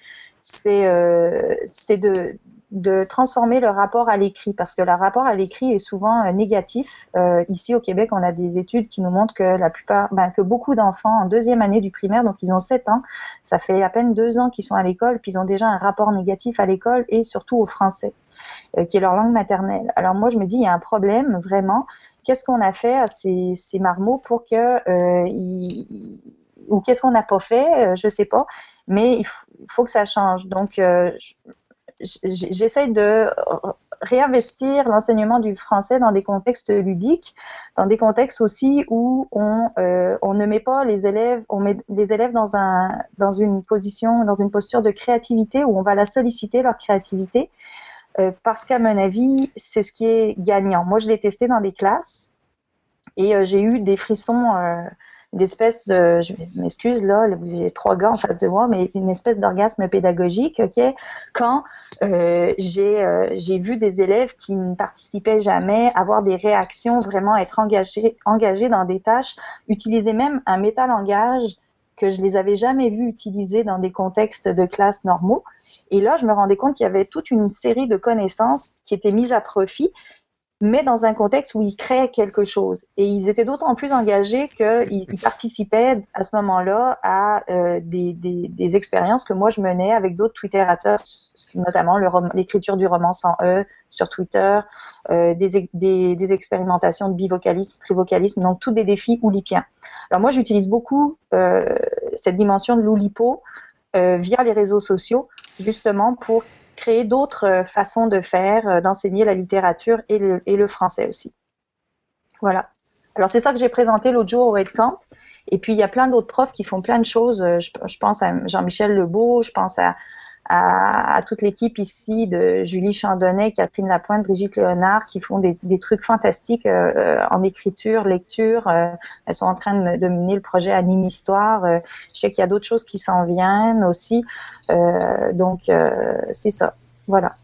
c'est euh, de, de transformer le rapport à l'écrit parce que le rapport à l'écrit est souvent euh, négatif. Euh, ici au Québec, on a des études qui nous montrent que la plupart, ben, que beaucoup d'enfants en deuxième année du primaire, donc ils ont 7 ans, ça fait à peine deux ans qu'ils sont à l'école, puis ils ont déjà un rapport négatif à l'école et surtout au français, euh, qui est leur langue maternelle. Alors moi, je me dis, il y a un problème vraiment. Qu'est-ce qu'on a fait à ces, ces marmots pour que ou qu'est-ce qu'on n'a pas fait, je sais pas, mais il faut que ça change. Donc, j'essaye de réinvestir l'enseignement du français dans des contextes ludiques, dans des contextes aussi où on, euh, ne met pas les élèves, on met les élèves dans une position, dans une posture de créativité où on va la solliciter, leur créativité, euh, parce qu'à mon avis, c'est ce qui est gagnant. Moi, je l'ai testé dans des classes et euh, j'ai eu des frissons une espèce de, je m'excuse là, avez trois gars en face de moi, mais une espèce d'orgasme pédagogique, ok, quand euh, j'ai euh, j'ai vu des élèves qui ne participaient jamais, avoir des réactions, vraiment être engagés engagés dans des tâches, utiliser même un métalangage que je les avais jamais vus utiliser dans des contextes de classe normaux. Et là, je me rendais compte qu'il y avait toute une série de connaissances qui étaient mises à profit mais dans un contexte où ils créaient quelque chose. Et ils étaient d'autant plus engagés qu'ils ils participaient à ce moment-là à euh, des, expériences que moi je menais avec d'autres twitterateurs, notamment l'écriture du roman sans E sur Twitter, euh, des, expérimentations de bivocalisme, trivocalisme, donc tous des défis oulipiens. Alors moi j'utilise beaucoup euh, cette dimension de l'oulipo via les réseaux sociaux, justement pour créer d'autres euh, façons de faire, euh, d'enseigner la littérature et le, français aussi. Voilà. Alors c'est ça que j'ai présenté l'autre jour au Camp. Et puis il y a plein d'autres profs qui font plein de choses. Euh, je pense à Jean-Michel Lebeau, je pense à, à, à toute l'équipe ici de Julie Chandonnet, Catherine Lapointe, Brigitte Léonard, qui font des, des trucs fantastiques euh, en écriture, lecture. Euh, elles sont en train de, de, mener le projet Anime Histoire. Euh, je sais qu'il y a d'autres choses qui s'en viennent aussi. donc, c'est ça. Voilà.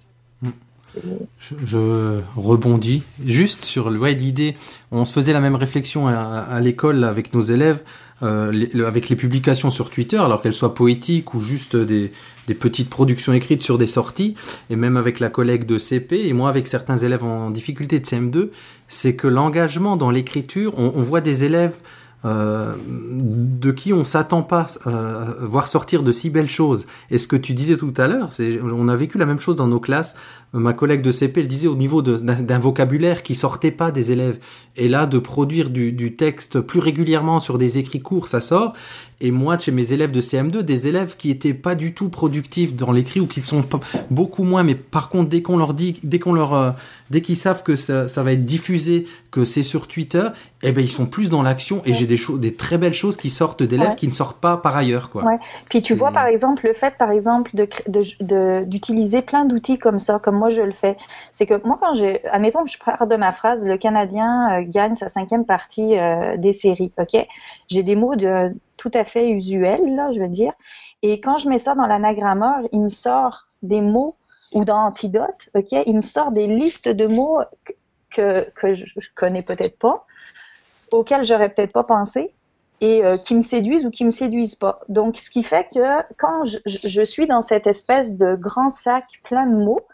Je, rebondis juste sur l'idée. On se faisait la même réflexion à, l'école avec nos élèves, euh, avec les publications sur Twitter, alors qu'elles soient poétiques ou juste des, petites productions écrites sur des sorties, et même avec la collègue de CP et moi avec certains élèves en difficulté de CM2, c'est que l'engagement dans l'écriture, on voit des élèves euh, de qui on s'attend pas euh, voir sortir de si belles choses. Et ce que tu disais tout à l'heure, on a vécu la même chose dans nos classes. Ma collègue de CP, elle disait au niveau d'un vocabulaire qui sortait pas des élèves. Et là, de produire du, du, texte plus régulièrement sur des écrits courts, ça sort. Et moi, chez mes élèves de CM2, des élèves qui étaient pas du tout productifs dans l'écrit ou qui sont beaucoup moins, mais par contre, dès qu'on leur dit, dès qu'on leur, euh, dès qu'ils savent que ça, ça, va être diffusé, que c'est sur Twitter, eh ben ils sont plus dans l'action. Et j'ai des choses, des très belles choses qui sortent d'élèves ouais. qui ne sortent pas par ailleurs, quoi. Ouais. Puis tu vois, par exemple, le fait, par exemple, de d'utiliser plein d'outils comme ça, comme moi je le fais, c'est que moi quand j'ai, admettons que je pars de ma phrase, le Canadien euh, gagne sa cinquième partie euh, des séries, ok? J'ai des mots de tout à fait usuels, là, je veux dire, et quand je mets ça dans l'anagrammeur, il me sort des mots ou dans Antidote, ok Il me sort des listes de mots que, que je, je connais peut-être pas, auxquels j'aurais peut-être pas pensé, et euh, qui me séduisent ou qui me séduisent pas. Donc, ce qui fait que quand je, je suis dans cette espèce de grand sac plein de mots,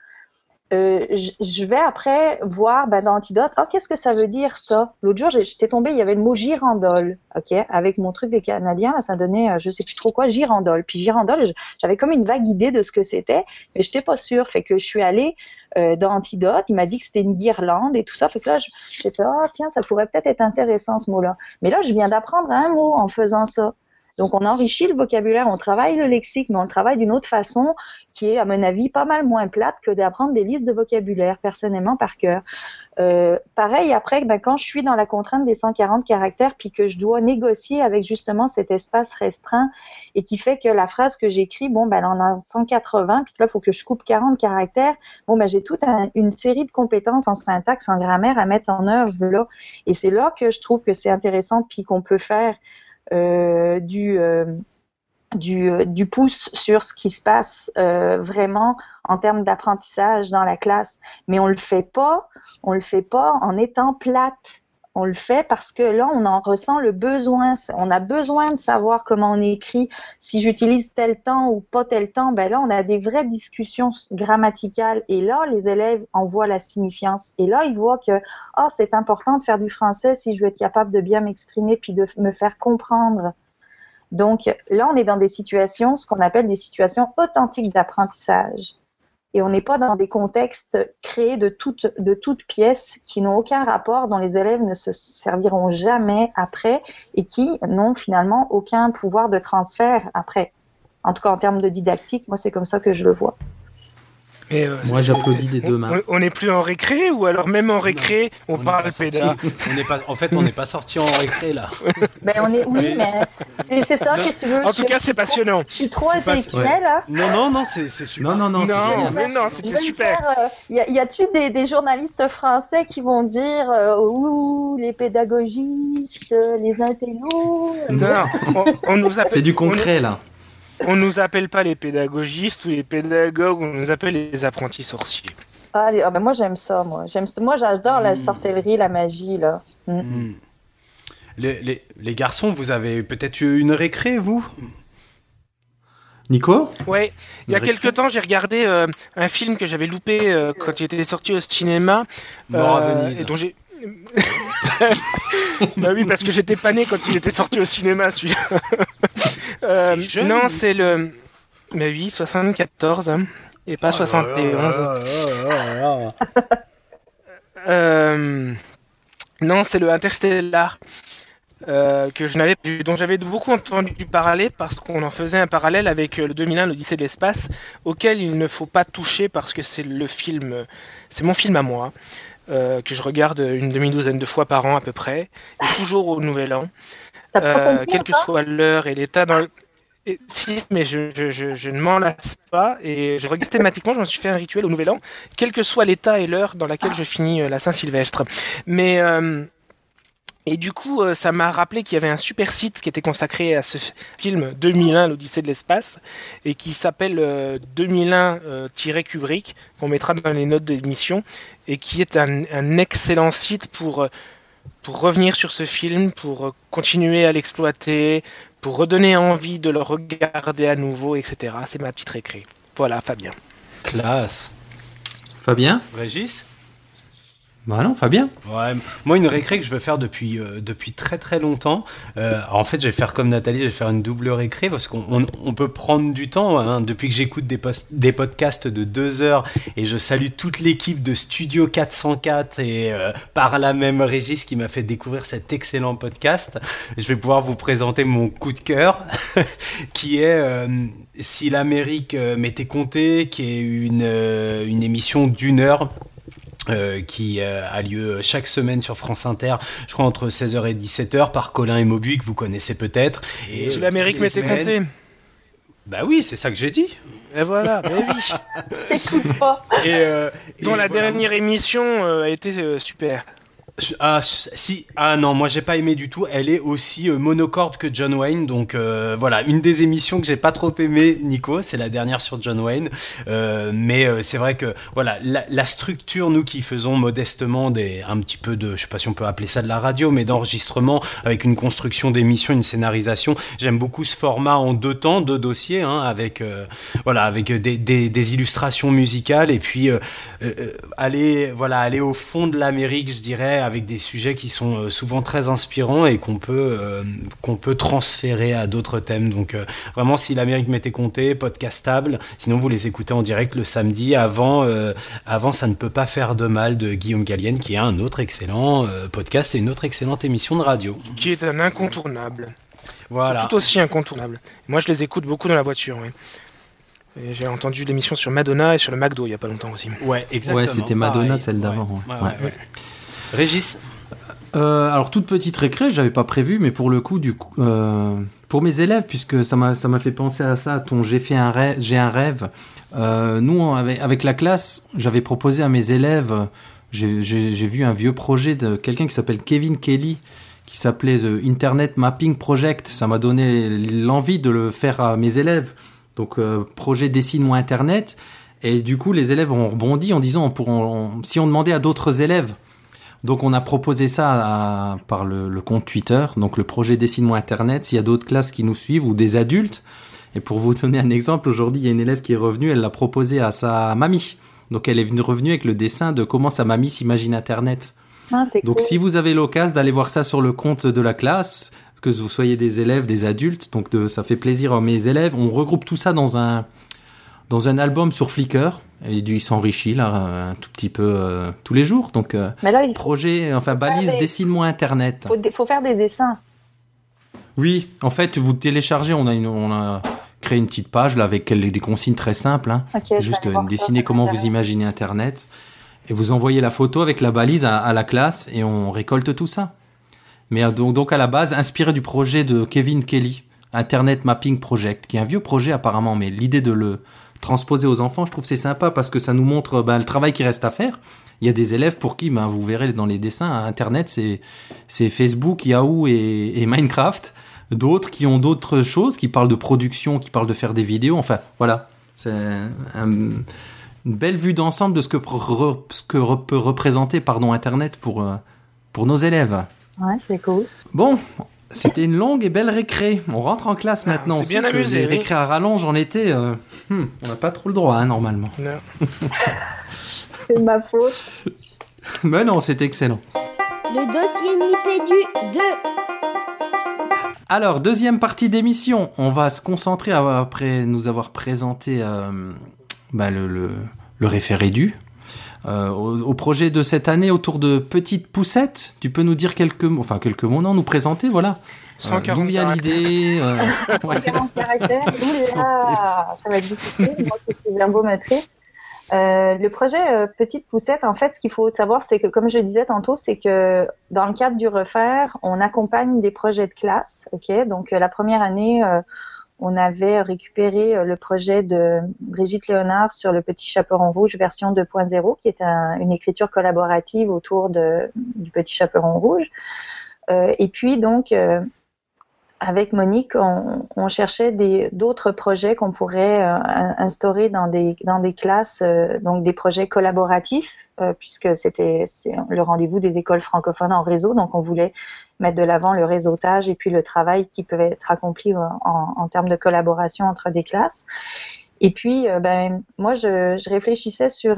euh, je vais après voir ben, dans Antidote, oh, qu'est-ce que ça veut dire ça? L'autre jour, j'étais tombée, il y avait le mot girandole, ok? Avec mon truc des Canadiens, ça donnait, euh, je sais plus trop quoi, girandole. Puis girandole, j'avais comme une vague idée de ce que c'était, mais j'étais pas sûre. Fait que je suis allée euh, dans Antidote, il m'a dit que c'était une guirlande et tout ça. Fait que là, j'ai oh, tiens, ça pourrait peut-être être intéressant ce mot-là. Mais là, je viens d'apprendre un mot en faisant ça. Donc, on enrichit le vocabulaire, on travaille le lexique, mais on le travaille d'une autre façon qui est, à mon avis, pas mal moins plate que d'apprendre des listes de vocabulaire, personnellement, par cœur. Euh, pareil, après, ben, quand je suis dans la contrainte des 140 caractères, puis que je dois négocier avec justement cet espace restreint et qui fait que la phrase que j'écris, bon, ben, elle en a 180, puis là, il faut que je coupe 40 caractères. Bon, ben, j'ai toute un, une série de compétences en syntaxe, en grammaire à mettre en œuvre là. Et c'est là que je trouve que c'est intéressant, puis qu'on peut faire du, euh, du, du, pouce sur ce qui se passe euh, vraiment en termes d'apprentissage dans la classe. Mais on le fait pas, on le fait pas en étant plate. On le fait parce que là, on en ressent le besoin. On a besoin de savoir comment on écrit. Si j'utilise tel temps ou pas tel temps, ben là, on a des vraies discussions grammaticales. Et là, les élèves en voient la signifiance. Et là, ils voient que, oh, c'est important de faire du français si je veux être capable de bien m'exprimer puis de me faire comprendre. Donc là, on est dans des situations, ce qu'on appelle des situations authentiques d'apprentissage et on n'est pas dans des contextes créés de toutes, de pièces qui n'ont aucun rapport, dont les élèves ne se serviront jamais après et qui n'ont finalement aucun pouvoir de transfert après. En tout cas, en termes de didactique, moi, c'est comme ça que je le vois. Et euh, Moi, j'applaudis des deux mains. On n'est plus en récré ou alors même en récré, on, on parle pédale on est pas, En fait, on n'est pas sorti en récré là. Ben, on est, oui, mais, mais c'est ça, qu'est-ce que tu veux? En tout cas, c'est passionnant. Je suis trop intellectuel ouais. là. Non, non, non, c'est super. Non, non, non, non, mais non, c'était super. Il euh, y, a-tu des, des, journalistes français qui vont dire euh, ouh, les pédagogistes, les intellos? Non, on, on nous appelle. C'est du concret là on nous appelle pas les pédagogistes ou les pédagogues, on nous appelle les apprentis sorciers. Ah, ah ben moi j'aime ça, moi. J'aime moi j'adore mmh. la sorcellerie, la magie là. Mmh. Mmh. Les, les, les, garçons, vous avez peut-être eu une récré, vous? Nico? Ouais, il y a quelques temps, j'ai regardé euh, un film que j'avais loupé euh, quand il était sorti au cinéma. Mort à euh, Venise. et dont j'ai. bah oui, parce que j'étais pas né quand il était sorti au cinéma, celui-là. Euh, non, c'est le. Bah oui, 74, hein, et pas 71. Euh, non, c'est le Interstellar. euh, que je n'avais dont j'avais beaucoup entendu parler parce qu'on en faisait un parallèle avec le 2001 l'Odyssée de l'espace auquel il ne faut pas toucher parce que c'est le film c'est mon film à moi euh, que je regarde une demi-douzaine de fois par an à peu près et toujours au nouvel an euh, quelle que soit l'heure et l'état dans le... et- si, mais je, je, je, je ne m'en lasse pas et je regarde systématiquement, je me suis fait un rituel au Nouvel An, quel que soit l'état et l'heure dans laquelle je finis euh, la Saint-Sylvestre. Mais euh, et du coup, euh, ça m'a rappelé qu'il y avait un super site qui était consacré à ce film 2001, l'Odyssée de l'espace, et qui s'appelle euh, 2001-Kubrick, qu'on mettra dans les notes d'émission, et qui est un, un excellent site pour, euh, pour revenir sur ce film, pour euh, continuer à l'exploiter, pour redonner envie de le regarder à nouveau, etc. C'est ma petite récré. Voilà, Fabien. Classe. Fabien? Régis? Bah non, Fabien. Ouais, moi une récré que je veux faire depuis, euh, depuis très très longtemps. Euh, en fait, je vais faire comme Nathalie, je vais faire une double récré parce qu'on on, on peut prendre du temps. hein. Depuis que j'écoute des, des podcasts de deux heures et je salue toute l'équipe de Studio 404 et euh, par là même Régis qui m'a fait découvrir cet excellent podcast, je vais pouvoir vous présenter mon coup de cœur qui est Si l'Amérique m'était compté, qui est une, une émission d'une heure euh, qui euh, a lieu chaque semaine sur France Inter, je crois entre 16h et 17h, par Colin et Mobu, que vous connaissez peut-être. Et Si l'Amérique m'était semaines- compté. Bah oui, c'est ça que j'ai dit. Et voilà, mais oui. Et, euh, Dont et la voilà. dernière émission euh, a été euh, super. Ah, si, ah non, moi j'ai pas aimé du tout. Elle est aussi euh, monocorde que John Wayne, donc euh, voilà, une des émissions que j'ai pas trop aimé, Nico, c'est la dernière sur John Wayne. Euh, mais c'est vrai que voilà, la, structure, nous qui faisons modestement des, un petit peu de, je sais pas si on peut appeler ça de la radio, mais d'enregistrement avec une construction d'émission, une scénarisation. J'aime beaucoup ce format en deux temps, deux dossiers, hein, avec voilà, avec des, des, illustrations musicales et puis aller voilà, aller au fond de l'Amérique, je dirais avec des sujets qui sont euh, souvent très inspirants et qu'on peut, euh, qu'on peut transférer à d'autres thèmes. Donc euh, vraiment, si l'Amérique m'était compté, podcastable. Sinon, vous les écoutez en direct le samedi avant, euh, avant Ça ne peut pas faire de mal de Guillaume Gallienne, qui a un autre excellent euh, podcast et une autre excellente émission de radio. Qui est un incontournable. Voilà. Tout aussi incontournable. Moi, je les écoute beaucoup dans la voiture. oui. J'ai entendu l'émission sur Madonna et sur le McDo il y a pas longtemps aussi. Ouais, exactement. Ouais, c'était Madonna, Pareil. celle d'avant, Ouais, ouais. ouais, ouais, ouais. Régis Euh, alors toute petite récré, j'avais pas prévu, mais pour le coup, du coup, euh, pour mes élèves, puisque ça m'a fait penser à ça, ton j'ai fait un rêve, j'ai un rêve. Euh, nous, avec la classe, j'avais proposé à mes élèves, j'ai vu un vieux projet de quelqu'un qui s'appelle Kevin Kelly, qui s'appelait The Internet Mapping Project. Ça m'a donné l'envie de le faire à mes élèves. Donc projet dessine-moi Internet. Et du coup, les élèves ont rebondi en disant, si on demandait à d'autres élèves donc on a proposé ça à- par le, le compte Twitter, donc le projet Dessine-moi Internet, s'il y a d'autres classes qui nous suivent ou des adultes. Et pour vous donner un exemple, aujourd'hui il y a une élève qui est revenue, elle l'a proposé à sa mamie. Donc elle est venue revenue avec le dessin de comment sa mamie s'imagine Internet. Ah, Donc cool. si vous avez l'occasion d'aller voir ça sur le compte de la classe, que vous soyez des élèves, des adultes, donc de, ça fait plaisir à mes élèves, on regroupe tout ça dans un dans un album sur Flickr et il s'enrichit là un tout petit peu euh, tous les jours. Donc euh, Mais là, il faut, projet, enfin balise, des- dessine-moi Internet. faut, faut faire des dessins. Oui, en fait, vous téléchargez, on a, une, on a créé une petite page là avec des consignes très simples. Hein. Ok, je vais Juste euh, dessiner comment vous imaginez Internet. Et vous envoyez la photo avec la balise à, à la classe et on récolte tout ça. Mais euh, donc, donc à la base, inspiré du projet de Kevin Kelly, Internet Mapping Project, qui est un vieux projet apparemment, mais l'idée de le transposer aux enfants, je trouve c'est sympa parce que ça nous montre ben, le travail qui reste à faire. Il y a des élèves pour qui, ben, vous verrez dans les dessins, Internet, c'est c'est Facebook, Yahoo et, et Minecraft. D'autres qui ont d'autres choses, qui parlent de production, qui parlent de faire des vidéos. Enfin, voilà. C'est un- une belle vue d'ensemble de ce que, re- ce que re- peut représenter pardon, Internet pour, euh, pour nos élèves. Ouais, c'est cool. Bon, C'était une longue et belle récré. On rentre en classe Ah, maintenant. on s'est bien amusé, Les oui. récré à rallonge en été, euh, hmm, on n'a pas trop le droit hein, normalement. C'est ma faute. Mais non, c'était excellent. Le dossier Nipédu 2. Alors, deuxième partie d'émission, on va se concentrer à- après nous avoir présenté euh, bah, le, le, le référé du. Euh, au, au projet de cette année autour de Petite Poussette. Tu peux nous dire quelques mots, enfin quelques mots, non, nous présenter, voilà. Euh, 140 D'où vient caractères. l'idée euh, ouais. 40 caractères. Oula, ça va être difficile, moi qui suis verbomotrice. Euh, le projet euh, Petite Poussette, en fait, ce qu'il faut savoir, c'est que, comme je disais tantôt, c'est que dans le cadre du refaire, on accompagne des projets de classe. Ok, donc euh, la première année, euh, on avait récupéré euh, le projet de Brigitte Léonard sur le Petit Chaperon Rouge version 2.0, qui est un- une écriture collaborative autour du Petit Chaperon Rouge. Euh, et puis donc, euh, avec Monique, on, cherchait d'autres projets qu'on pourrait in- instaurer dans des, dans des classes, donc des projets collaboratifs, puisque c'était le rendez-vous des écoles francophones en réseau. Donc, on voulait mettre de l'avant le réseautage et puis le travail qui peut être accompli euh, en, termes de collaboration entre des classes. Et puis, euh, ben, moi, je, réfléchissais sur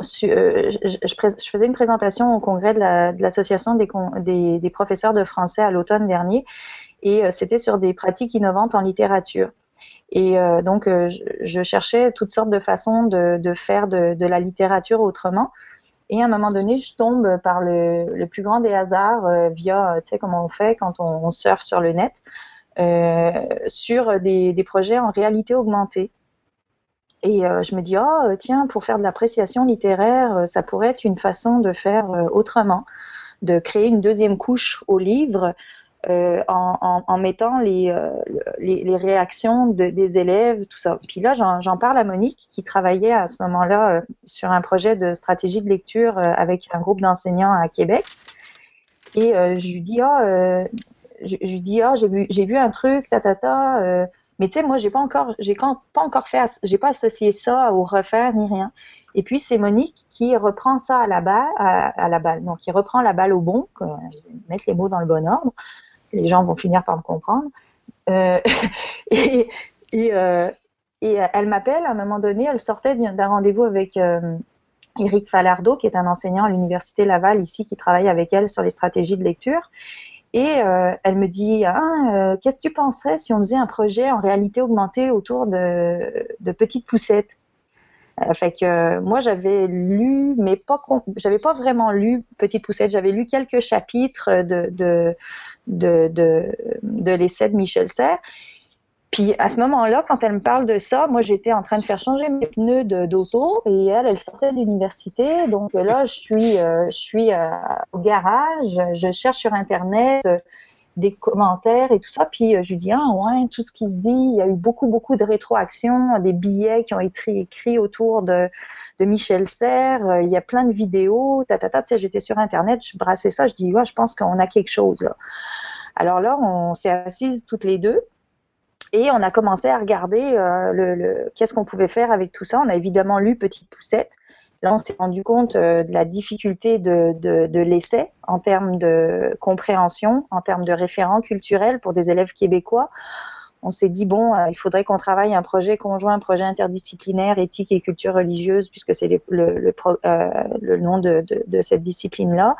su- euh, je, faisais une présentation au congrès de la- de l'association des, professeurs de français à l'automne dernier et euh, c'était sur des pratiques innovantes en littérature. Et euh, donc, euh, je, cherchais toutes sortes de façons de, faire de la littérature autrement. Et à un moment donné, je tombe par le, plus grand des hasards euh, via, tu sais, comment on fait quand on, on surfe sur le net, euh, sur des, des projets en réalité augmentée. Et euh, je me dis, oh, euh, tiens, pour faire de l'appréciation littéraire, euh, ça pourrait être une façon de faire euh, autrement, de créer une deuxième couche au livre euh, en, mettant les, euh, les, réactions de, des élèves, tout ça. Puis là, j'en parle à Monique, qui travaillait à ce moment-là euh, sur un projet de stratégie de lecture avec un groupe d'enseignants à Québec. Et je lui dis, ah, ah, j'ai vu, vu un truc, ta, ta, ta, mais tu sais, moi, j'ai pas pas encore fait, j'ai pas associé ça au refaire ni rien. Et puis c'est Monique qui reprend ça à la balle, à, la balle, donc qui reprend la balle au bon, mettre les mots dans le bon ordre. Les gens vont finir par me comprendre. Euh, et euh, et elle m'appelle à un moment donné, elle sortait d'un rendez-vous avec euh, Éric Falardeau, qui est un enseignant à l'université Laval ici, qui travaille avec elle sur les stratégies de lecture. Et euh, elle me dit, ah, euh, qu'est-ce que tu penserais si on faisait un projet en réalité augmentée autour de, de petites poussettes? Euh, Fait que euh, moi j'avais lu, mais pas, j'avais pas vraiment lu Petite Poussette. J'avais lu quelques chapitres de de de de, l'essai de Michel Serres. Puis à ce moment-là, quand elle me parle de ça, moi j'étais en train de faire changer mes pneus d'auto et elle, elle sortait de l'université. Donc là, je suis, euh, je suis euh, au garage, je cherche sur internet euh, des commentaires et tout ça. Puis euh, je lui dis ah ouais, tout ce qui se dit, il y a eu beaucoup beaucoup de rétroactions, des billets qui ont été écrits autour de de Michel Serres. euh, Il y a plein de vidéos, ta ta ta. Tu sais, j'étais sur internet, je brassais ça, je dis ouais, je pense qu'on a quelque chose. Alors là, on s'est assises toutes les deux. Et on a commencé à regarder euh, le- qu'est-ce qu'on pouvait faire avec tout ça. On a évidemment lu Petite Poussette. Là, on s'est rendu compte euh, de la difficulté de, l'essai en termes de compréhension, en termes de référents culturels pour des élèves québécois. On s'est dit, bon, euh, il faudrait qu'on travaille un projet conjoint, un projet interdisciplinaire, éthique et culture religieuse, puisque c'est le, le, euh, nom de, cette discipline-là,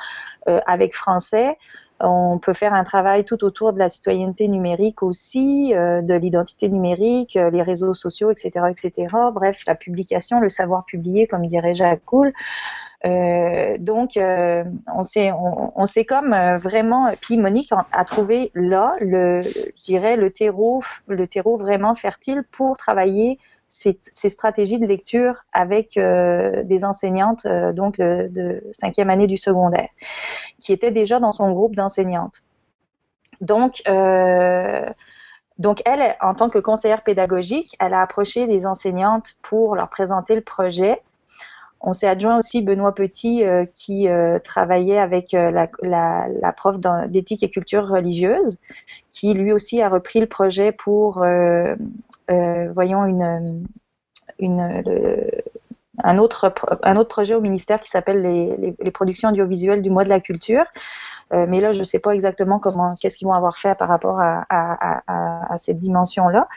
avec français. On peut faire un travail tout autour de la citoyenneté numérique aussi, euh, de l'identité numérique, euh, les réseaux sociaux, etc., etc. Bref, la publication, le savoir publié, comme dirait Jacques Cool. Euh, donc, on s'est, s'est comme vraiment. Puis Monique a, a trouvé là, le, je dirais le terreau, le terreau vraiment fertile pour travailler ces, stratégies de lecture avec euh, des enseignantes euh, donc de, de cinquième année du secondaire, qui étaient déjà dans son groupe d'enseignantes. Donc, euh, donc elle, en tant que conseillère pédagogique, elle a approché les enseignantes pour leur présenter le projet. On s'est adjoint aussi Benoît Petit euh, qui euh, travaillait avec euh, la, prof d'éthique et culture religieuse, qui lui aussi a repris le projet pour, euh, voyons, une, une le, un autre, un autre projet au ministère qui s'appelle les, productions audiovisuelles du mois de la culture. Euh, mais là, je ne sais pas exactement comment, qu'est-ce qu'ils vont avoir fait par rapport à, cette dimension-là.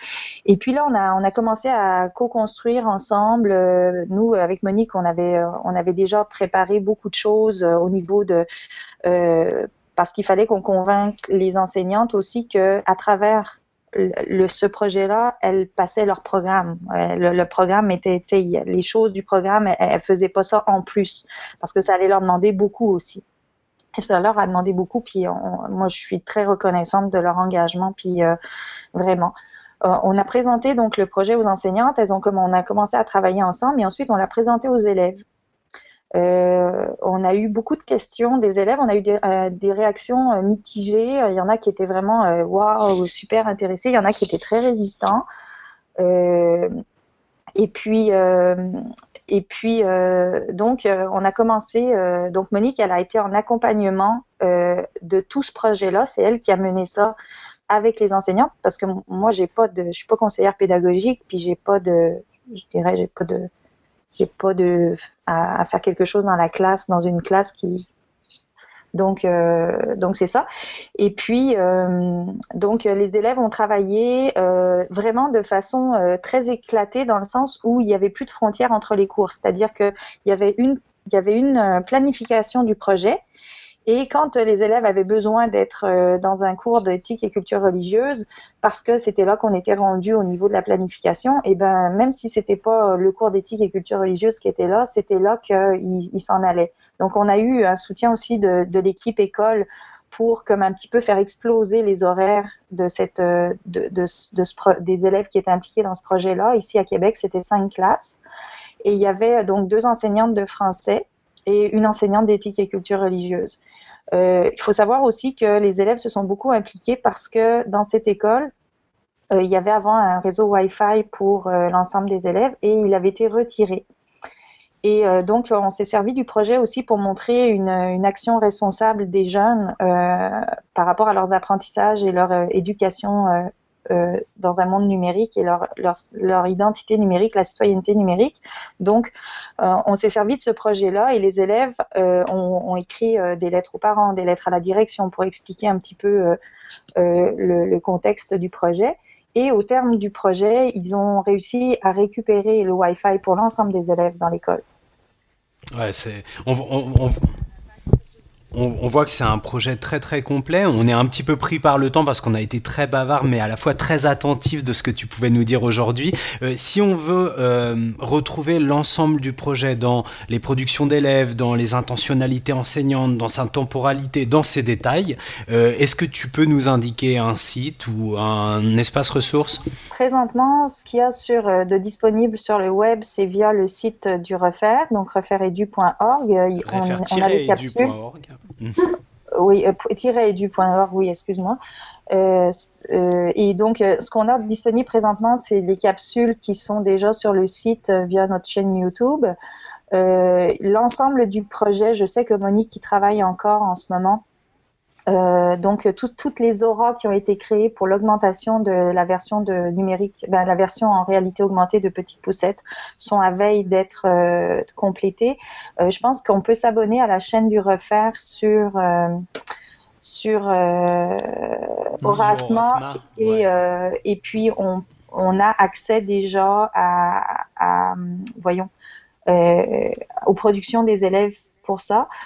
Et puis là, on a, on a commencé à co-construire ensemble. Euh, nous, avec Monique, on avait, euh, on avait déjà préparé beaucoup de choses au niveau de parce qu'il fallait qu'on convainque les enseignantes aussi que à travers le, ce projet-là, elles passaient leur programme. Le, le programme était, les choses du programme, elles, elles faisaient pas ça en plus parce que ça allait leur demander beaucoup aussi. Et ça leur a demandé beaucoup, puis moi je suis très reconnaissante de leur engagement, puis euh, vraiment. Euh, on a présenté donc le projet aux enseignantes, elles ont on a commencé à travailler ensemble, et ensuite on l'a présenté aux élèves. Euh, on a eu beaucoup de questions des élèves, on a eu des, euh, réactions mitigées. Il y en a qui étaient vraiment waouh, super intéressés, il y en a qui étaient très résistants. et puis, et puis, euh, donc, euh, on a commencé. Euh, donc, Monique, elle a été en accompagnement de tout ce projet-là. C'est elle qui a mené ça avec les enseignants, parce que moi, j'ai pas de, je suis pas conseillère pédagogique, puis j'ai pas de, je dirais, j'ai pas de, j'ai pas de à, à, faire quelque chose dans la classe, dans une classe qui, donc, euh, donc c'est ça. Et puis, euh, donc les élèves ont travaillé euh, vraiment de façon très éclatée dans le sens où il y avait plus de frontières entre les cours, c'est-à-dire qu'il y avait une il y avait une planification du projet et quand les élèves avaient besoin d'être euh, dans un cours d'éthique et culture religieuse, parce que c'était là qu'on était rendu au niveau de la planification, et ben même si c'était pas le cours d'éthique et culture religieuse qui était là, c'était là qu'il s'en allait. Donc on a eu un soutien aussi de, l'équipe école pour comme un petit peu faire exploser les horaires de cette de, de, de ce, des élèves qui étaient impliqués dans ce projet-là. Ici à Québec, c'était cinq classes et il y avait donc deux enseignantes de français et une enseignante d'éthique et culture religieuse. Euh, il faut savoir aussi que les élèves se sont beaucoup impliqués parce que dans cette école, euh, il y avait avant un réseau Wi-Fi pour euh, l'ensemble des élèves et il avait été retiré. Et donc, on s'est servi du projet aussi pour montrer une, une action responsable des jeunes par rapport à leurs apprentissages et leur éducation euh, dans un monde numérique et leur, leur, identité numérique, la citoyenneté numérique. Donc, euh, on s'est servi de ce projet-là et les élèves euh, ont, écrit des lettres aux parents, des lettres à la direction pour expliquer un petit peu le, contexte du projet. Et au terme du projet, ils ont réussi à récupérer le Wi-Fi pour l'ensemble des élèves dans l'école. Ouais, c'est. On, voit que c'est un projet très très complet. On est un petit peu pris par le temps parce qu'on a été très bavard, mais à la fois très attentif de ce que tu pouvais nous dire aujourd'hui. Euh, si on veut euh, retrouver l'ensemble du projet dans les productions d'élèves, dans les intentionnalités enseignantes, dans sa temporalité, dans ses détails, euh, est-ce que tu peux nous indiquer un site ou un espace ressource? Présentement, ce qu'il y a sur, de disponible sur le web, c'est via le site du Refaire, donc refaireedu.org. On, on a les capsules. Oui, euh, edu.org, oui, excuse-moi. Euh, euh, et donc, ce qu'on a disponible présentement, c'est les capsules qui sont déjà sur le site via notre chaîne YouTube. L'ensemble du projet, je sais que Monique qui travaille encore en ce moment euh, donc tout, toutes les auras qui ont été créées pour l'augmentation de la version de numérique, ben, la version en réalité augmentée de Petite Poussette sont à veille d'être euh, complétées. Euh, je pense qu'on peut s'abonner à la chaîne du Refaire sur euh, sur euh, Aurasma et ouais. Euh, et puis on on a accès déjà à, à voyons aux productions des élèves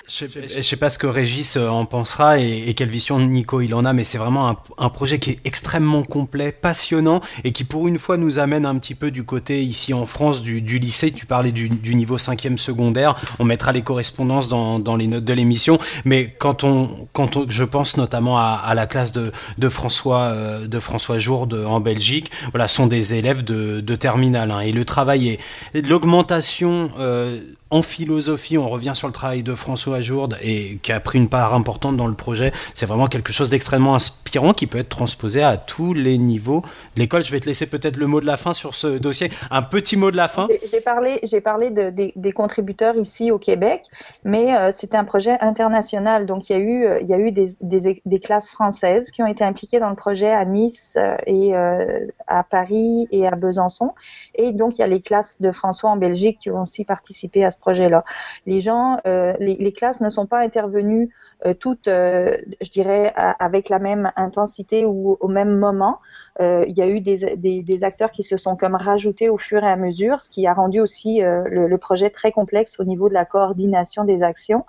Je sais, sais pas ce que Régis euh, en pensera et, quelle vision Nico il en a, mais c'est vraiment un, projet qui est extrêmement complet, passionnant et qui pour une fois nous amène un petit peu du côté ici en France du, lycée. Tu parlais du, niveau 5e secondaire, on mettra les correspondances dans, les notes de l'émission, mais quand on, quand on, je pense notamment à, la classe de, François euh, de François Jourde en Belgique, voilà, sont des élèves de, de terminale hein, et le travail est l'augmentation euh, en philosophie, on revient sur le travail de François Jourde et qui a pris une part importante dans le projet. C'est vraiment quelque chose d'extrêmement inspirant qui peut être transposé à tous les niveaux de l'école. Je vais te laisser peut-être le mot de la fin sur ce dossier. Un petit mot de la fin. J'ai parlé, j'ai parlé de, des, contributeurs ici au Québec, mais euh, c'était un projet international. Donc il y a eu, il y a eu des, classes françaises qui ont été impliquées dans le projet à Nice euh, et euh, à Paris et à Besançon. Et donc il y a les classes de François en Belgique qui ont aussi participé à ce projet-là. Les gens, euh, les, classes ne sont pas intervenues euh, toutes, euh, je dirais, avec la même intensité ou au même moment. il y a eu des, acteurs qui se sont comme rajoutés au fur et à mesure, ce qui a rendu aussi le, projet très complexe au niveau de la coordination des actions.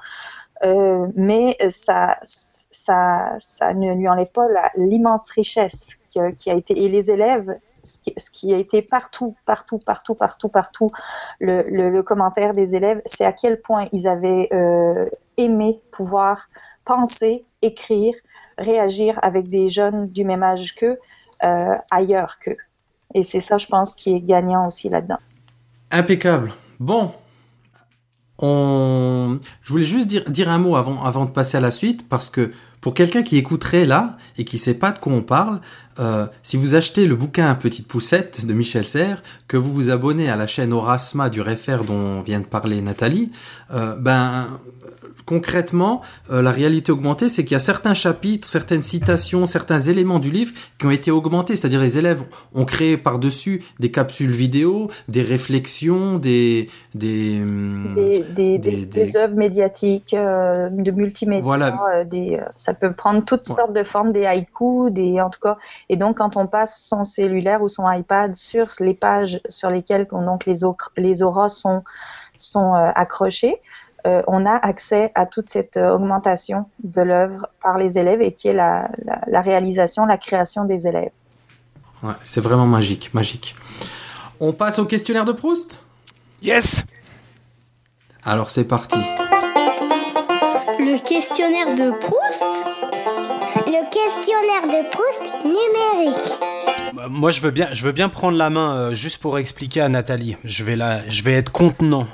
mais ça, ça, ça ne lui enlève pas l'immense richesse qui a été. Et les élèves ce qui, a été partout, partout, partout, partout, partout, le, commentaire des élèves, c'est à quel point ils avaient euh, aimé pouvoir penser, écrire, réagir avec des jeunes du même âge qu'eux, euh, ailleurs qu'eux. Et c'est ça, je pense, qui est gagnant aussi là-dedans. Impeccable. Bon, on... je voulais juste dire, un mot avant de passer à la suite, parce que pour quelqu'un qui écouterait là et qui sait pas de quoi on parle, euh, si vous achetez le bouquin Petite Poussette de Michel Serres, que vous vous abonnez à la chaîne Orasma du Réfère dont vient de parler Nathalie, euh, ben concrètement, euh, la réalité augmentée, c'est qu'il y a certains chapitres, certaines citations, certains éléments du livre qui ont été augmentés. C'est-à-dire les élèves ont créé par-dessus des capsules vidéo, des réflexions, des des hum, des, des, œuvres médiatiques, euh, de multimédia. Voilà. Euh, des, ça peut prendre toutes sortes de formes, des haïkus, des en tout cas. Et donc quand on passe son cellulaire ou son iPad sur les pages sur lesquelles donc les les auras sont sont accrochées, euh, on a accès à toute cette euh, augmentation de l'œuvre par les élèves et qui est la, réalisation, la création des élèves. c'est vraiment magique, magique. On passe au questionnaire de Proust? Yes Alors c'est parti. Le questionnaire de Proust? Le questionnaire de Proust numérique. Bah, moi, je veux bien, je veux bien prendre la main euh, juste pour expliquer à Nathalie. Je vais, la, je vais être contenant.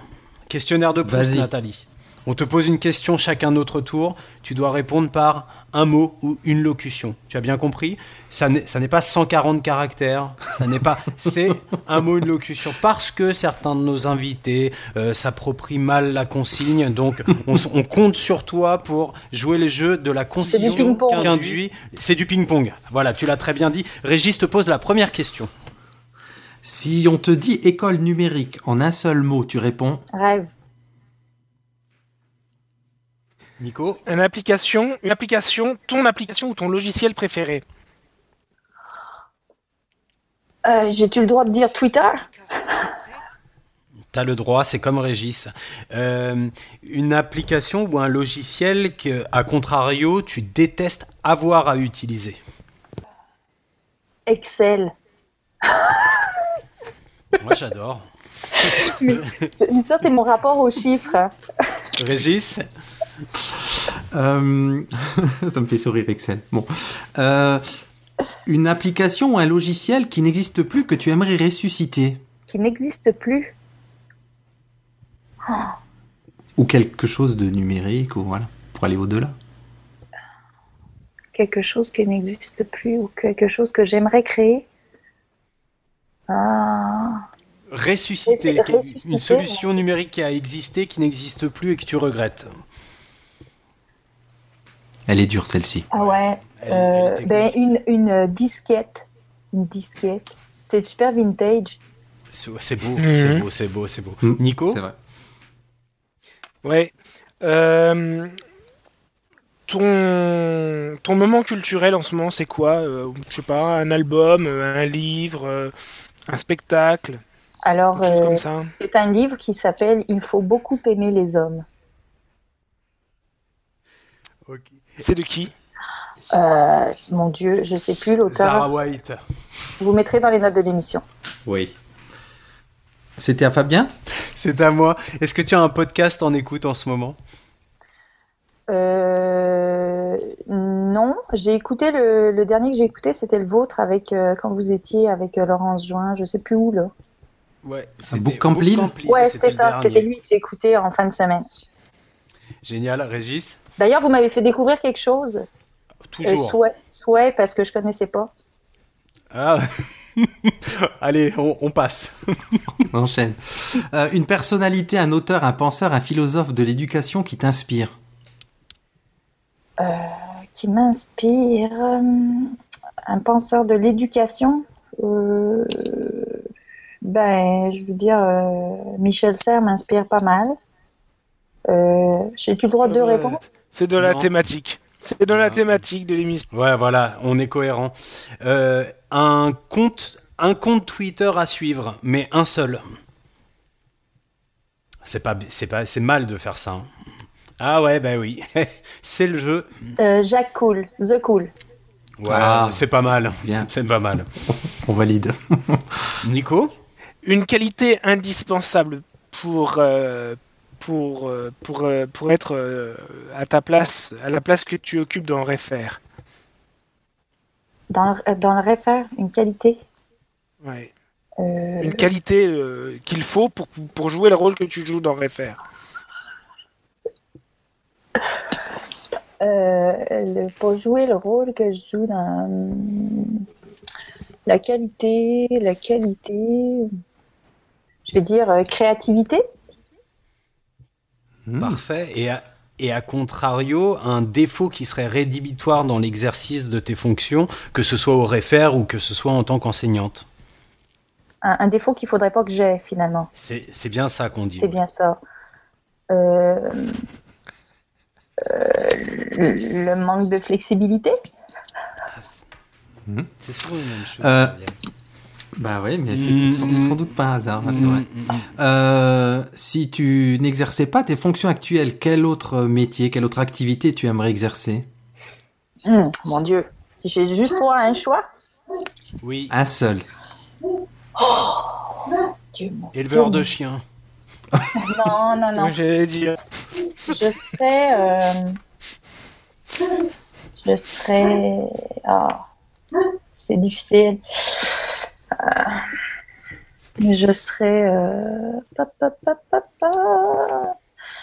Questionnaire de Proust, Nathalie. On te pose une question chacun notre tour. Tu dois répondre par un mot ou une locution. Tu as bien compris? Ça n'est pas 140 caractères. Ça n'est pas. C'est un mot, une locution. Parce que certains de nos invités euh, s'approprient mal la consigne. Donc, on, compte sur toi pour jouer les jeux de la consigne qu'induit. C'est du ping-pong. Voilà, tu l'as très bien dit. Régis te pose la première question. Si on te dit école numérique en un seul mot, tu réponds Rêve. Nico Une application, une application, ton application ou ton logiciel préféré euh, J'ai-tu le droit de dire Twitter? T'as le droit, c'est comme Régis. Euh, une application ou un logiciel que, à contrario, tu détestes avoir à utiliser? Excel. Moi, j'adore. mais, ça, c'est mon rapport aux chiffres. Régis euh, Ça me fait sourire, Excel. Bon. Euh, une application ou un logiciel qui n'existe plus que tu aimerais ressusciter Qui n'existe plus Ou quelque chose de numérique, ou voilà, pour aller au-delà Quelque chose qui n'existe plus, ou quelque chose que j'aimerais créer ah. Ressusciter, une solution numérique qui a existé, qui n'existe plus et que tu regrettes. Elle est dure celle-ci. Ah ouais. Euh, ben, une, une disquette. Une disquette. C'est super vintage. C'est beau, mhm. c'est beau, c'est beau, c'est beau. Mm. Nico C'est vrai. Ouais. Euh, ton, ton moment culturel en ce moment, c'est quoi? Euh, Je sais pas, un album, un livre un spectacle Alors, euh, c'est un livre qui s'appelle Il faut beaucoup aimer les hommes. C'est de qui? Euh, Mon Dieu, je sais plus l'auteur. Sarah White. Vous mettrez dans les notes de l'émission. Oui. C'était à Fabien? C'est à moi. Est-ce que tu as un podcast en écoute en ce moment? Euh, non, j'ai écouté le, dernier que j'ai écouté, c'était le vôtre avec euh, quand vous étiez avec euh, Laurence Join, je sais plus où là. Ouais, Un book complete Ouais, c'est le ça. C'était lui que j'ai écouté en fin de semaine. Génial, Régis? D'ailleurs, vous m'avez fait découvrir quelque chose. Euh, Toujours. souhait, souhait, parce que je connaissais pas. Ah. Allez, on, on passe. On enchaîne. Euh, une personnalité, un auteur, un penseur, un philosophe de l'éducation qui t'inspire. Qui m'inspire. euh, un penseur de l'éducation. euh, ben, je veux dire, euh, Michel Serres m'inspire pas mal. Euh, J'ai-tu le droit de répondre? C'est de la Non. thématique. C'est de la Non. thématique de l'émission. Ouais, voilà, on est cohérent. Euh, un compte, un compte Twitter à suivre, mais un seul. C'est pas, c'est pas, c'est mal de faire ça. hein. Ah ouais, bah oui, c'est le jeu. Euh, Jacques Cool, The Cool. Ouais, Ah. c'est pas mal. Bien. C'est pas mal. On valide. Nico Une qualité indispensable pour, euh, pour, euh, pour, pour être euh, à ta place, à la place que tu occupes dans Refaire. Dans le, dans le réfère, une qualité. Ouais. Euh, Une qualité euh, qu'il faut pour, pour jouer le rôle que tu joues dans Refaire. Euh, le, pour jouer le rôle que je joue dans hum, la qualité, la qualité, je vais dire euh, créativité. Hmm. Parfait. Et à, et à contrario, un défaut qui serait rédhibitoire dans l'exercice de tes fonctions, que ce soit au réfère ou que ce soit en tant qu'enseignante? Un, un défaut qu'il faudrait pas que j'ai finalement. C'est bien ça qu'on dit. C'est bien ça. Euh, euh, le le manque de flexibilité. C'est souvent une même chose. Euh. Bah oui, mais c'est Mm, sans, sans doute pas un hasard, hein, c'est Mm, vrai. mm, mm. Euh, si tu n'exerçais pas tes fonctions actuelles, quel autre métier, quelle autre activité tu aimerais exercer? Mon Dieu, j'ai juste droit à un choix? Oui, Un seul. Dieu, mon éleveur Dieu. de chiens. Non, non, non. Moi, J'allais dire. Je serais. euh, je serais. Ah, c'est difficile. Euh, je serais. euh, pa, pa, pa, pa, pa.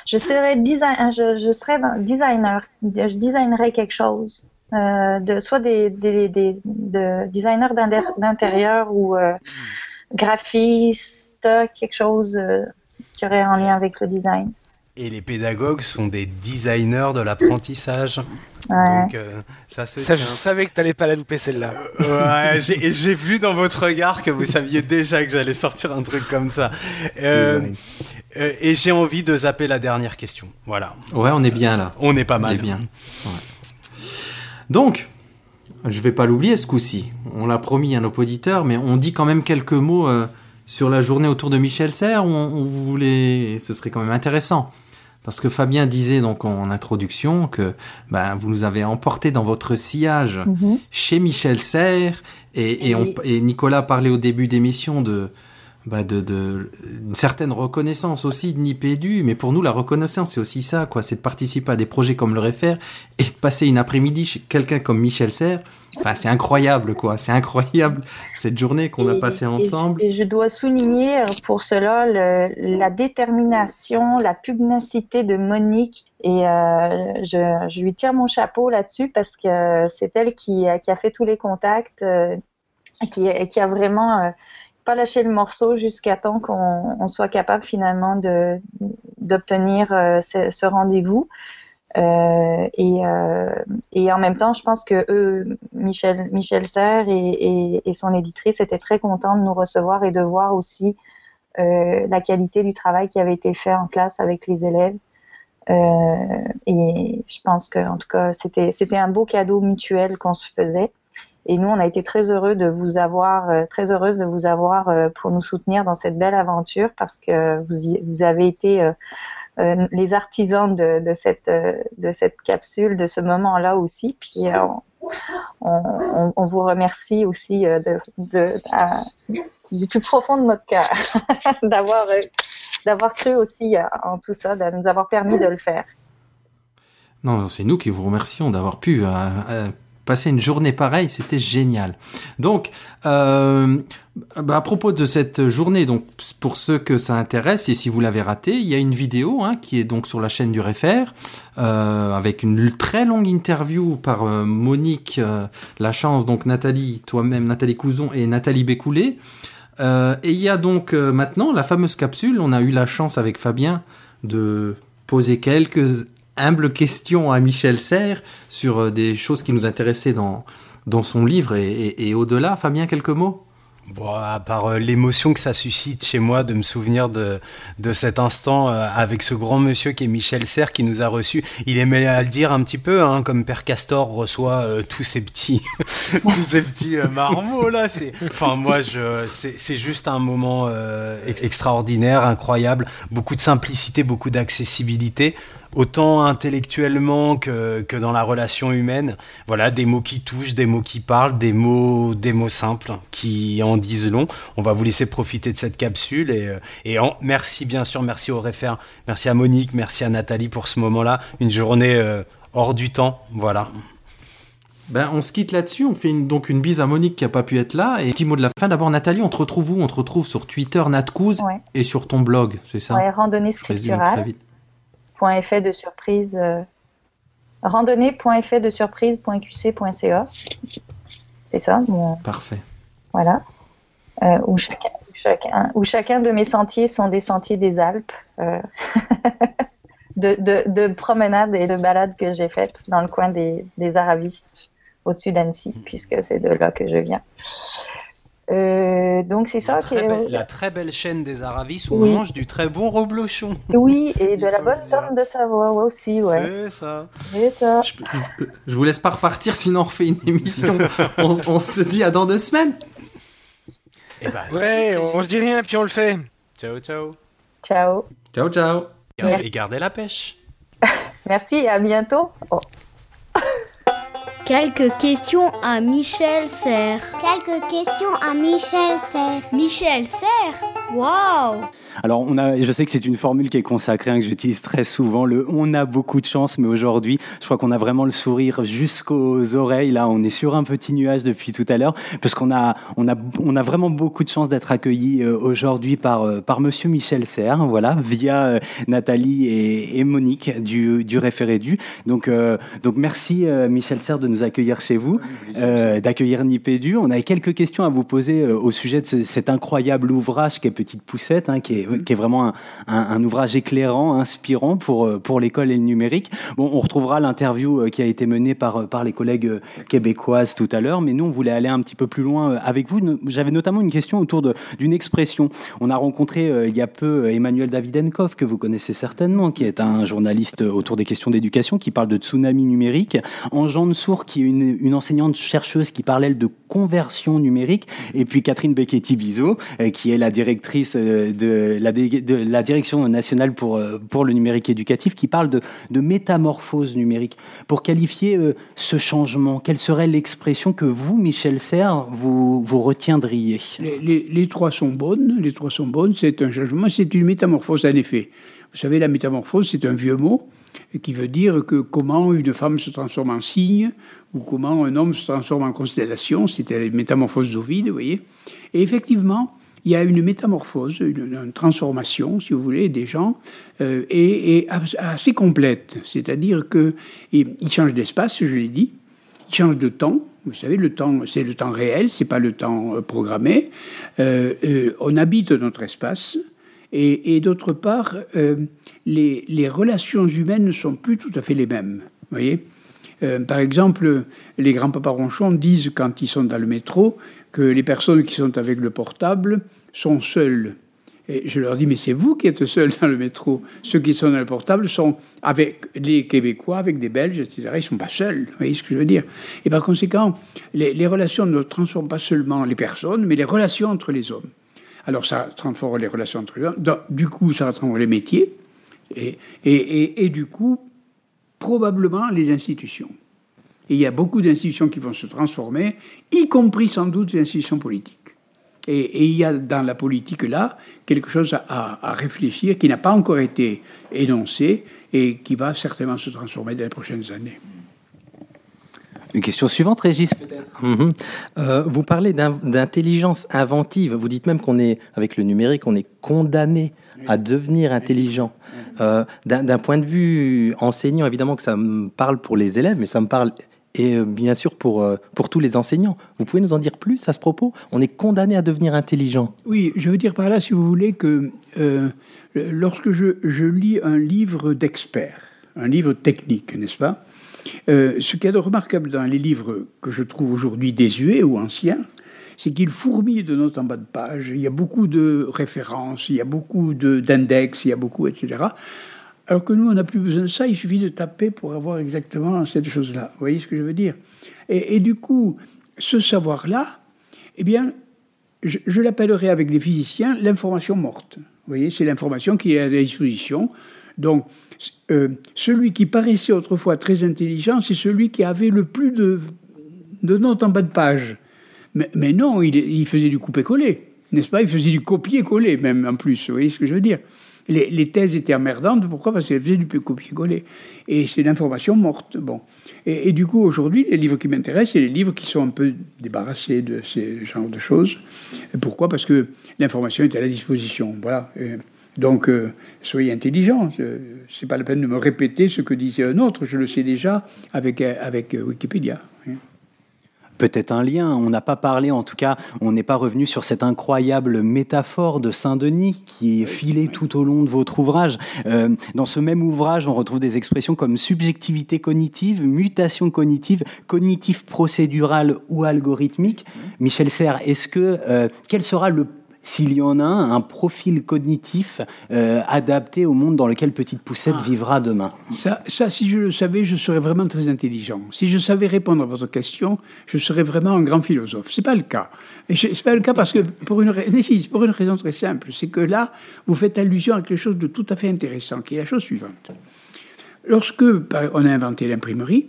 Je serais design, je, je serais designer. Je designerais quelque chose. Euh, de, soit des, des, des de designers d'intérieur ou euh, graphiste, quelque chose euh, qui aurait en lien avec le design. Et les pédagogues sont des designers de l'apprentissage. Ouais. Donc euh, ça se Ça, je savais que t'allais pas la louper celle-là. Ouais, j'ai et j'ai vu dans votre regard que vous saviez déjà que j'allais sortir un truc comme ça. Euh, euh, et j'ai envie de zapper la dernière question. Voilà, Ouais, on est bien là. on est pas On mal. est bien. Ouais. Donc, je vais pas l'oublier ce coup-ci. On l'a promis à nos auditeurs, mais on dit quand même quelques mots euh, sur la journée autour de Michel Serres. On, on voulait, ce serait quand même intéressant. Parce que Fabien disait donc en introduction que ben, vous nous avez emporté dans votre sillage Mhm. chez Michel Serres et, et, on- Oui. et Nicolas parlait au début d'émission de, bah de, de une certaine reconnaissance aussi de Nipédu, mais pour nous la reconnaissance c'est aussi ça quoi, c'est de participer à des projets comme le Réfère et de passer une après-midi chez quelqu'un comme Michel Serres. Enfin c'est incroyable quoi, c'est incroyable cette journée qu'on a passée ensemble. Et, je dois souligner euh, pour cela le- la détermination, la pugnacité de Monique. Et euh, je, je lui tire mon chapeau là-dessus parce que c'est elle qui, a- qui a fait tous les contacts, euh, qui, qui a vraiment euh, pas lâché le morceau jusqu'à temps qu'on on soit capable finalement d'obtenir euh, ce, ce rendez-vous. Euh, et, euh, et en même temps, je pense que eux, Michel, Michel Serres et, son éditrice étaient très contents de nous recevoir et de voir aussi euh, la qualité du travail qui avait été fait en classe avec les élèves. Et je pense que, en tout cas, c'était un beau cadeau mutuel qu'on se faisait. Et nous, on a été très heureux de vous avoir, très heureuse de vous avoir pour nous soutenir dans cette belle aventure parce que vous, avez été les artisans de, de cette, euh, de cette capsule, de ce moment-là aussi. Puis euh, on, vous remercie aussi euh, du plus profond de notre cœur d'avoir euh, cru aussi euh, en tout ça, de nous avoir permis de le faire. Non, c'est nous qui vous remercions d'avoir pu euh, euh, passer une journée pareille, c'était génial. Donc, euh, bah, à propos de cette journée, donc pour ceux que ça intéresse et si vous l'avez raté, il y a une vidéo hein, qui est donc sur la chaîne du Réfère euh, avec une très longue interview par euh, Monique euh, Lachance, donc Nathalie, toi-même Nathalie Couzon et Nathalie Bécoulé. Et il y a donc maintenant la fameuse capsule. On a eu la chance avec Fabien de poser quelques humbles questions à Michel Serres sur euh, des choses qui nous intéressaient dans, dans son livre et, au-delà. Fabien, quelques mots? Bon, à part euh, l'émotion que ça suscite chez moi de me souvenir de, de cet instant euh, avec ce grand monsieur qui est Michel Serres qui nous a reçus. Il aimait à le dire un petit peu, hein, comme Père Castor reçoit tous ces petits, tous ces petits marmots là. C'est, enfin moi, c'est, juste un moment ex- extraordinaire, incroyable, beaucoup de simplicité, beaucoup d'accessibilité. Autant intellectuellement que, que dans la relation humaine, voilà, des mots qui touchent, des mots qui parlent, des mots, des mots simples qui en disent long. On va vous laisser profiter de cette capsule et, euh, et en- merci bien sûr, merci au référent, merci à Monique, merci à Nathalie pour ce moment-là. Une journée euh, hors du temps, voilà. Ben, on se quitte là-dessus. On fait une- donc une bise à Monique qui a pas pu être là. Et petit mot de la fin. D'abord, Nathalie, on te retrouve où? On te retrouve sur Twitter, Natcouz, Ouais. et sur ton blog, c'est ça? Ouais, randonnée résume très scripturale. vite. Point effet de surprise euh, randonnée.effet de surprise.qc.ca c'est ça mon- Parfait. voilà. Euh, où chacun chacun où chacun de mes sentiers sont des sentiers des Alpes euh, de, de, de promenades et de balades que j'ai faites dans le coin des, des Aravis au-dessus d'Annecy puisque c'est de là que je viens Euh, donc c'est ça très, est- belle, la très belle chaîne des Aravis où Oui. on mange du très bon reblochon. oui et de la bonne somme de Savoie aussi ouais C'est ça. c'est ça Je, je- je vous laisse pas repartir, sinon on refait une émission. on, on se dit à dans deux semaines. Et bah, Ouais, on, on se dit rien, puis on le fait. ciao, ciao. ciao Ciao, ciao. Et gardez la pêche. Merci et à bientôt. Oh. Quelques questions à Michel Serres. Quelques questions à Michel Serres. Michel Serres? Waouh Alors, on a, je sais que c'est une formule qui est consacrée, hein, que j'utilise très souvent. Le on a beaucoup de chance, mais aujourd'hui, je crois qu'on a vraiment le sourire jusqu'aux oreilles. Là, on est sur un petit nuage depuis tout à l'heure, parce qu'on a, on a, on a vraiment beaucoup de chance d'être accueillis euh, aujourd'hui par, euh, par Monsieur Michel Serres, voilà, via euh, Nathalie et, et Monique du, du référé du. Donc, euh, donc merci Michel Serres de nous accueillir chez vous, euh, d'accueillir Nipédu. On avait quelques questions à vous poser au sujet de ce- cet incroyable ouvrage qui est Petite Poussette, hein, qui, est, qui est vraiment un, un- un ouvrage éclairant, inspirant pour, euh, pour l'école et le numérique. Bon, on retrouvera l'interview euh, qui a été menée par, euh, par les collègues québécoises tout à l'heure, mais nous, on voulait aller un petit peu plus loin avec vous. J'avais notamment une question autour de- d'une expression. On a rencontré il y a peu Emmanuel Davidenkov, que vous connaissez certainement, qui est un journaliste autour des questions d'éducation, qui parle de tsunami numérique. Anne Sour, qui est une, une enseignante chercheuse qui parle, elle, de conversion numérique. Et puis Catherine Becchetti-Bizot, qui est la directrice euh, la, Direction nationale pour, euh, pour le numérique éducatif, qui parle de, métamorphose numérique. Pour qualifier euh, ce changement, quelle serait l'expression que vous, Michel Serres, vous, retiendriez? Les, les- les trois sont bonnes. Les trois sont bonnes. C'est un changement, c'est une métamorphose en effet. Vous savez, la métamorphose, c'est un vieux mot qui veut dire que comment une femme se transforme en cygne ou comment un homme se transforme en constellation. C'était la métamorphose d'Ovide, vous voyez. Et effectivement, il y a une métamorphose, une, transformation, si vous voulez, des gens, euh, et, et as- assez complète. C'est-à-dire qu'ils changent d'espace, je l'ai dit, ils changent de temps. Vous savez, le temps, c'est le temps réel, c'est pas le temps euh, programmé. Euh, on habite notre espace. Et, d'autre part, les, relations humaines ne sont plus tout à fait les mêmes. Vous voyez? Par exemple, les grands-papas ronchons disent, quand ils sont dans le métro, que les personnes qui sont avec le portable sont seules. Et je leur dis, mais c'est vous qui êtes seuls dans le métro. Ceux qui sont dans le portable sont avec les Québécois, avec des Belges, etc. Ils ne sont pas seuls. Vous voyez ce que je veux dire Et par conséquent, les, relations ne transforment pas seulement les personnes, mais les relations entre les hommes. Alors ça transforme les relations entre les hommes. Donc, Du coup, ça transforme les métiers. Et, et, et du coup, probablement les institutions. Et il y a beaucoup d'institutions qui vont se transformer, y compris sans doute les institutions politiques. Et, il y a dans la politique là quelque chose à réfléchir qui n'a pas encore été énoncé et qui va certainement se transformer dans les prochaines années. Une question suivante, Régis, peut-être Mhm. Euh, vous parlez d'in- d'intelligence inventive. Vous dites même qu'on est, avec le numérique, on est condamné à devenir intelligent. Euh, D'un point de vue enseignant, évidemment que ça me parle pour les élèves, mais ça me parle et euh, bien sûr pour, pour tous les enseignants. Vous pouvez nous en dire plus à ce propos? On est condamné à devenir intelligent. Oui, je veux dire par là, si vous voulez, que euh, lorsque je, je lis un livre d'experts, un livre technique, n'est-ce pas? Euh, Ce qu'il y a de remarquable dans les livres que je trouve aujourd'hui désuets ou anciens, c'est qu'ils fourmillent de notes en bas de page. Il y a beaucoup de références, il y a beaucoup de- d'index, il y a beaucoup, etc. Alors que nous, on n'a plus besoin de ça, il suffit de taper pour avoir exactement cette chose-là. Vous voyez ce que je veux dire? Et, et du coup, ce savoir-là, eh bien, je, je l'appellerai avec les physiciens l'information morte. Vous voyez, c'est l'information qui est à la disposition. Donc, euh, celui qui paraissait autrefois très intelligent, c'est celui qui avait le plus de, notes en bas de page. Mais, non, il, faisait du couper-coller, n'est-ce pas? Il faisait du copier-coller, même en plus. Vous voyez ce que je veux dire? Les, thèses étaient emmerdantes. Pourquoi? Parce qu'elles faisaient du copier-coller. Et c'est l'information morte. Bon. Et, du coup, aujourd'hui, les livres qui m'intéressent, c'est les livres qui sont un peu débarrassés de ces genres de choses. Pourquoi? Parce que l'information est à la disposition. Voilà. Et donc, euh, soyez intelligents. Ce n'est pas la peine de me répéter ce que disait un autre. Je le sais déjà avec, euh, avec euh, Wikipédia. Peut-être un lien. On n'a pas parlé, en tout cas, on n'est pas revenu sur cette incroyable métaphore de Saint-Denis qui est filée tout au long de votre ouvrage. Euh, dans ce même ouvrage, on retrouve des expressions comme subjectivité cognitive, mutation cognitive, cognitif procédural ou algorithmique. Michel Serres, est-ce que euh, quel sera le s'il y en a un, un profil cognitif euh, adapté au monde dans lequel Petite Poussette vivra demain Ça, ça, si je le savais, je serais vraiment très intelligent. Si je savais répondre à votre question, je serais vraiment un grand philosophe. C'est pas le cas. Et c'est pas le cas parce que pour une, ra- mais si, pour une raison très simple, c'est que là, vous faites allusion à quelque chose de tout à fait intéressant, qui est la chose suivante. Lorsque on a inventé l'imprimerie,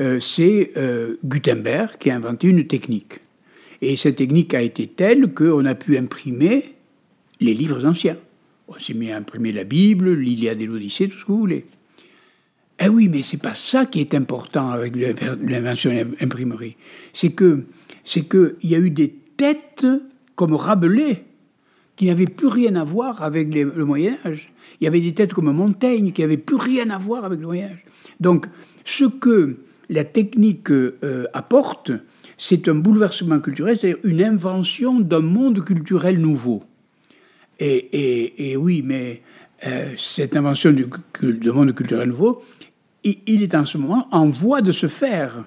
euh, c'est euh, Gutenberg qui a inventé une technique. Et cette technique a été telle qu'on a pu imprimer les livres anciens. On s'est mis à imprimer la Bible, l'Iliade et l'Odyssée, tout ce que vous voulez. Eh oui, mais c'est pas ça qui est important avec l'invention de l'imprimerie. C'est que qu'il y a eu des têtes comme Rabelais qui n'avaient plus rien à voir avec le Moyen Âge. Il y avait des têtes comme Montaigne qui n'avaient plus rien à voir avec le Moyen Âge. Donc, ce que la technique euh, apporte, c'est un bouleversement culturel, c'est-à-dire une invention d'un monde culturel nouveau. Et, oui, mais euh, cette invention du, monde culturel nouveau, il, est en ce moment en voie de se faire.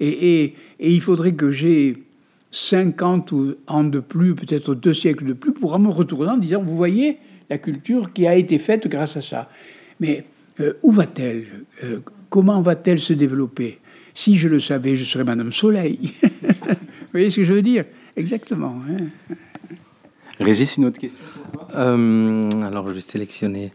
Et, il faudrait que j'ai 50 ou- ans de plus, peut-être deux siècles de plus, pour me retourner en disant, vous voyez la culture qui a été faite grâce à ça. Mais euh, où va-t-elle? Euh, Comment va-t-elle se développer? Si je le savais, je serais Madame Soleil. vous voyez ce que je veux dire? Exactement. Régis, une autre question Euh, alors, je vais sélectionner.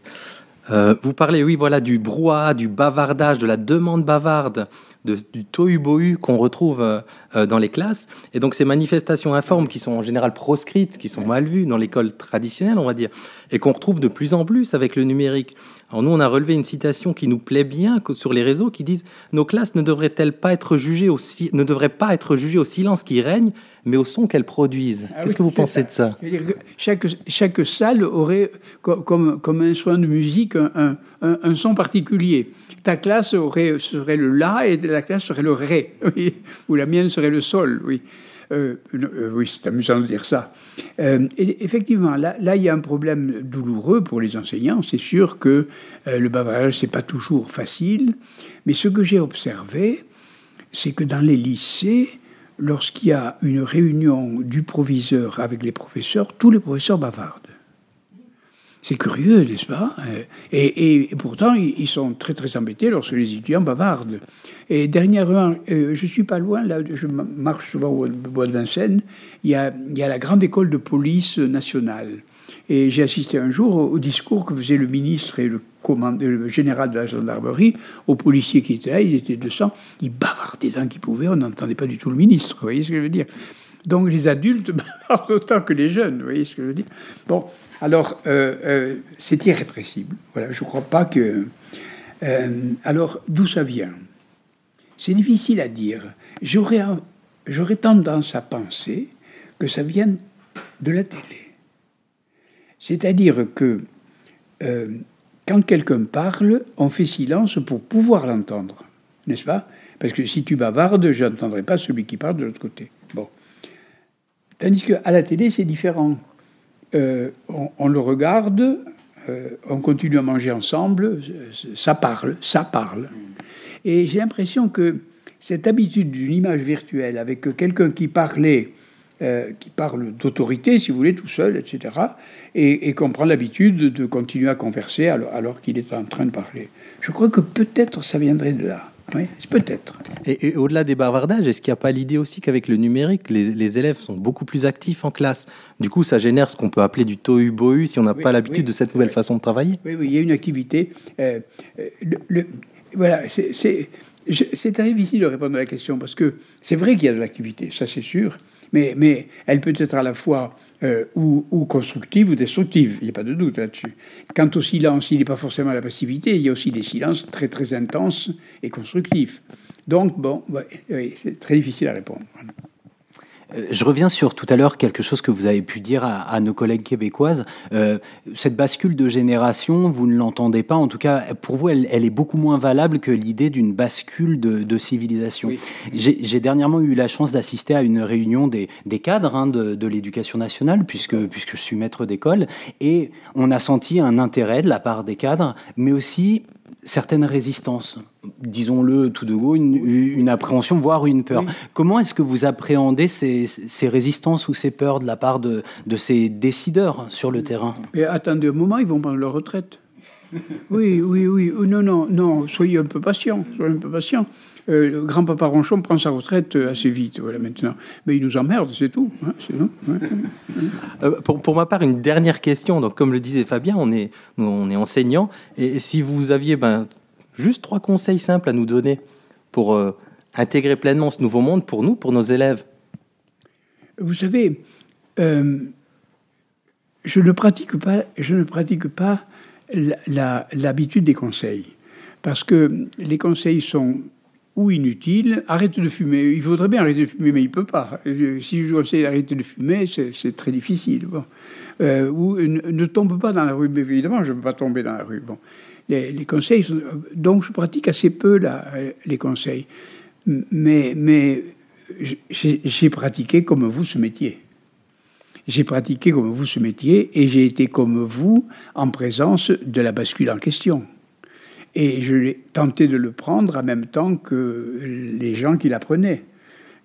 Euh, vous parlez, oui, voilà, du brouhaha, du bavardage, de la demande bavarde, de- du tohu-bohu qu'on retrouve euh, dans les classes. Et donc, ces manifestations informes qui sont en général proscrites, qui sont mal vues dans l'école traditionnelle, on va dire, et qu'on retrouve de plus en plus avec le numérique. Alors, nous, on a relevé une citation qui nous plaît bien sur les réseaux qui disent Nos classes ne devraient-elles pas être jugées au, si- ne devraient pas être jugées au silence qui règne, mais au son qu'elles produisent? Ah Qu'est-ce oui, que vous pensez de ça? C'est-à-dire que chaque, chaque salle aurait, co- comme, comme un soin de musique, un, un- un- un son particulier. Ta classe aurait, serait le La et la classe serait le Ré, oui. ou la mienne serait le Sol. Oui, Euh, euh, oui c'est amusant de dire ça. Euh, effectivement, là, là, il y a un problème douloureux pour les enseignants. C'est sûr que le bavardage, c'est pas toujours facile, mais ce que j'ai observé, c'est que dans les lycées, lorsqu'il y a une réunion du proviseur avec les professeurs, tous les professeurs bavardent. C'est curieux, n'est-ce pas et, et- pourtant, ils sont très très embêtés lorsque les étudiants bavardent. Et dernièrement, euh, je suis pas loin, là, je ma- marche souvent au bois de Vincennes, il y a, la grande école de police nationale. Et j'ai assisté un jour au, discours que faisait le ministre et le, le général de la gendarmerie aux policiers qui étaient là, ils étaient 200, ils bavardaient tant qu'ils pouvaient, on n'entendait pas du tout le ministre, vous voyez ce que je veux dire donc les adultes bavardent autant que les jeunes, vous voyez ce que je veux dire Bon, alors euh, euh, c'est irrépressible. Voilà, je ne crois pas que. euh, alors d'où ça vient? C'est difficile à dire. J'aurais, tendance à penser que ça vient de la télé. C'est-à-dire que quand quelqu'un parle, on fait silence pour pouvoir l'entendre, n'est-ce pas? Parce que si tu bavardes, je n'entendrai pas celui qui parle de l'autre côté. Bon. Tandis qu'à la télé, c'est différent. Euh, on, le regarde, euh, on continue à manger ensemble, ça parle, ça parle. Et j'ai l'impression que cette habitude d'une image virtuelle avec quelqu'un qui parlait, euh, qui parle d'autorité, si vous voulez, tout seul, etc., et, qu'on prend l'habitude de continuer à converser alors, qu'il est en train de parler. Je crois que peut-être ça viendrait de là. Oui, peut-être. Et, au-delà des bavardages, est-ce qu'il n'y a pas l'idée aussi qu'avec le numérique, les, élèves sont beaucoup plus actifs en classe? Du coup, ça génère ce qu'on peut appeler du tohu-bohu si on n'a pas l'habitude de cette nouvelle façon de travailler? Oui, oui, il y a une activité. Euh, euh, le, voilà, c'est très difficile de répondre à la question parce que c'est vrai qu'il y a de l'activité, ça c'est sûr, mais, mais elle peut être à la fois euh, ou, constructive ou destructive, il n'y a pas de doute là-dessus. Quant au silence, il n'est pas forcément la passivité, il y a aussi des silences très très intenses et constructifs. Donc, bon, c'est très difficile à répondre. Euh, je reviens sur tout à l'heure quelque chose que vous avez pu dire à, nos collègues québécoises. Euh, cette bascule de génération, vous ne l'entendez pas. En tout cas, pour vous, elle, est beaucoup moins valable que l'idée d'une bascule de, civilisation. J'ai dernièrement eu la chance d'assister à une réunion des, cadres hein, de, de l'éducation nationale, puisque, puisque je suis maître d'école, et on a senti un intérêt de la part des cadres, mais aussi certaines résistances, disons-le tout de go, une, appréhension, voire une peur. Comment est-ce que vous appréhendez ces, résistances ou ces peurs de la part de, ces décideurs sur le terrain? Attendez un moment, ils vont prendre leur retraite. Oui, oui, oui. Non, non, non, soyez un peu patient. Soyez un peu patient. Euh, le grand-papa Ronchon prend sa retraite euh, assez vite, voilà, maintenant. Mais il nous emmerde, c'est tout. Hein, euh, pour, pour, ma part, une dernière question. Donc, comme le disait Fabien, on est, on est enseignant. Et si vous aviez ben, juste trois conseils simples à nous donner pour intégrer pleinement ce nouveau monde pour nous, pour nos élèves Vous savez, je ne pratique pas, je ne pratique pas l'habitude des conseils. Parce que les conseils sont ou inutile, arrête de fumer. Il faudrait bien arrêter de fumer, mais il ne peut pas. Si je conseille d'arrêter de fumer, c'est très difficile. Euh, ou ne, tombe pas dans la rue. Mais évidemment, je ne peux pas tomber dans la rue. Bon. Les, conseils, donc je pratique assez peu là, les conseils. Mais j'ai pratiqué comme vous ce métier. J'ai pratiqué comme vous ce métier et j'ai été comme vous en présence de la bascule en question. Et je l'ai tenté de le prendre en même temps que les gens qui l'apprenaient.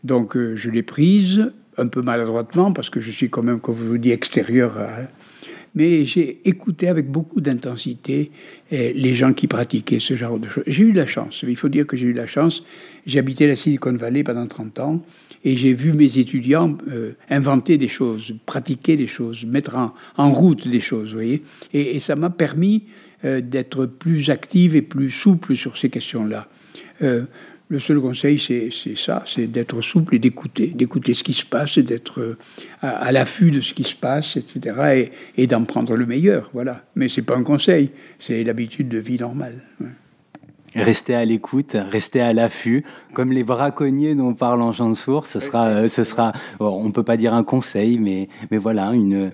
Donc euh, je l'ai prise un peu maladroitement parce que je suis quand même, comme je vous dis, extérieur. Mais j'ai écouté avec beaucoup d'intensité eh, les gens qui pratiquaient ce genre de choses. J'ai eu la chance, il faut dire que j'ai eu la chance. J'ai habité la Silicon Valley pendant 30 ans et j'ai vu mes étudiants euh, inventer des choses, pratiquer des choses, mettre en, route des choses, voyez. et ça m'a permis euh, d'être plus active et plus souple sur ces questions-là. Euh, le seul conseil, c'est ça, c'est d'être souple et d'écouter, d'écouter ce qui se passe, et d'être euh, à, l'affût de ce qui se passe, etc., et, d'en prendre le meilleur, voilà. Mais c'est pas un conseil, c'est l'habitude de vie normale. Rester à l'écoute, rester à l'affût, comme les braconniers dont parle en de source. Ce sera, ce sera, on peut pas dire un conseil, mais, mais voilà, une,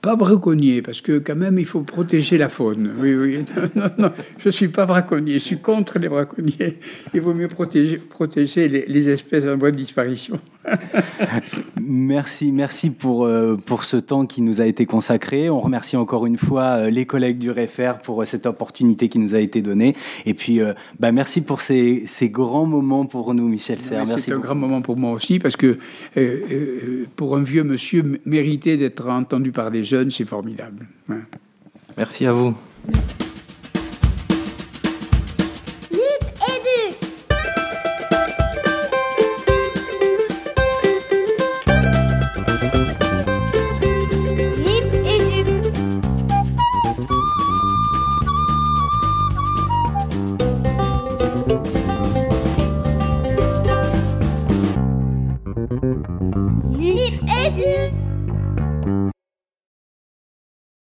pas braconnier, parce que quand même, il faut protéger la faune. Oui, oui. Non, non, je ne suis pas braconnier, je suis contre les braconniers. Il vaut mieux protéger, protéger les, les espèces en voie de disparition merci, merci pour, euh, pour ce temps qui nous a été consacré. On remercie encore une fois euh, les collègues du REFER pour euh, cette opportunité qui nous a été donnée. Et puis, bah, merci pour ces, ces, grands moments pour nous, Michel Serre. C'est un grand moment pour moi aussi, parce que pour un vieux monsieur, mériter d'être entendu par des jeunes, c'est formidable. Merci à vous.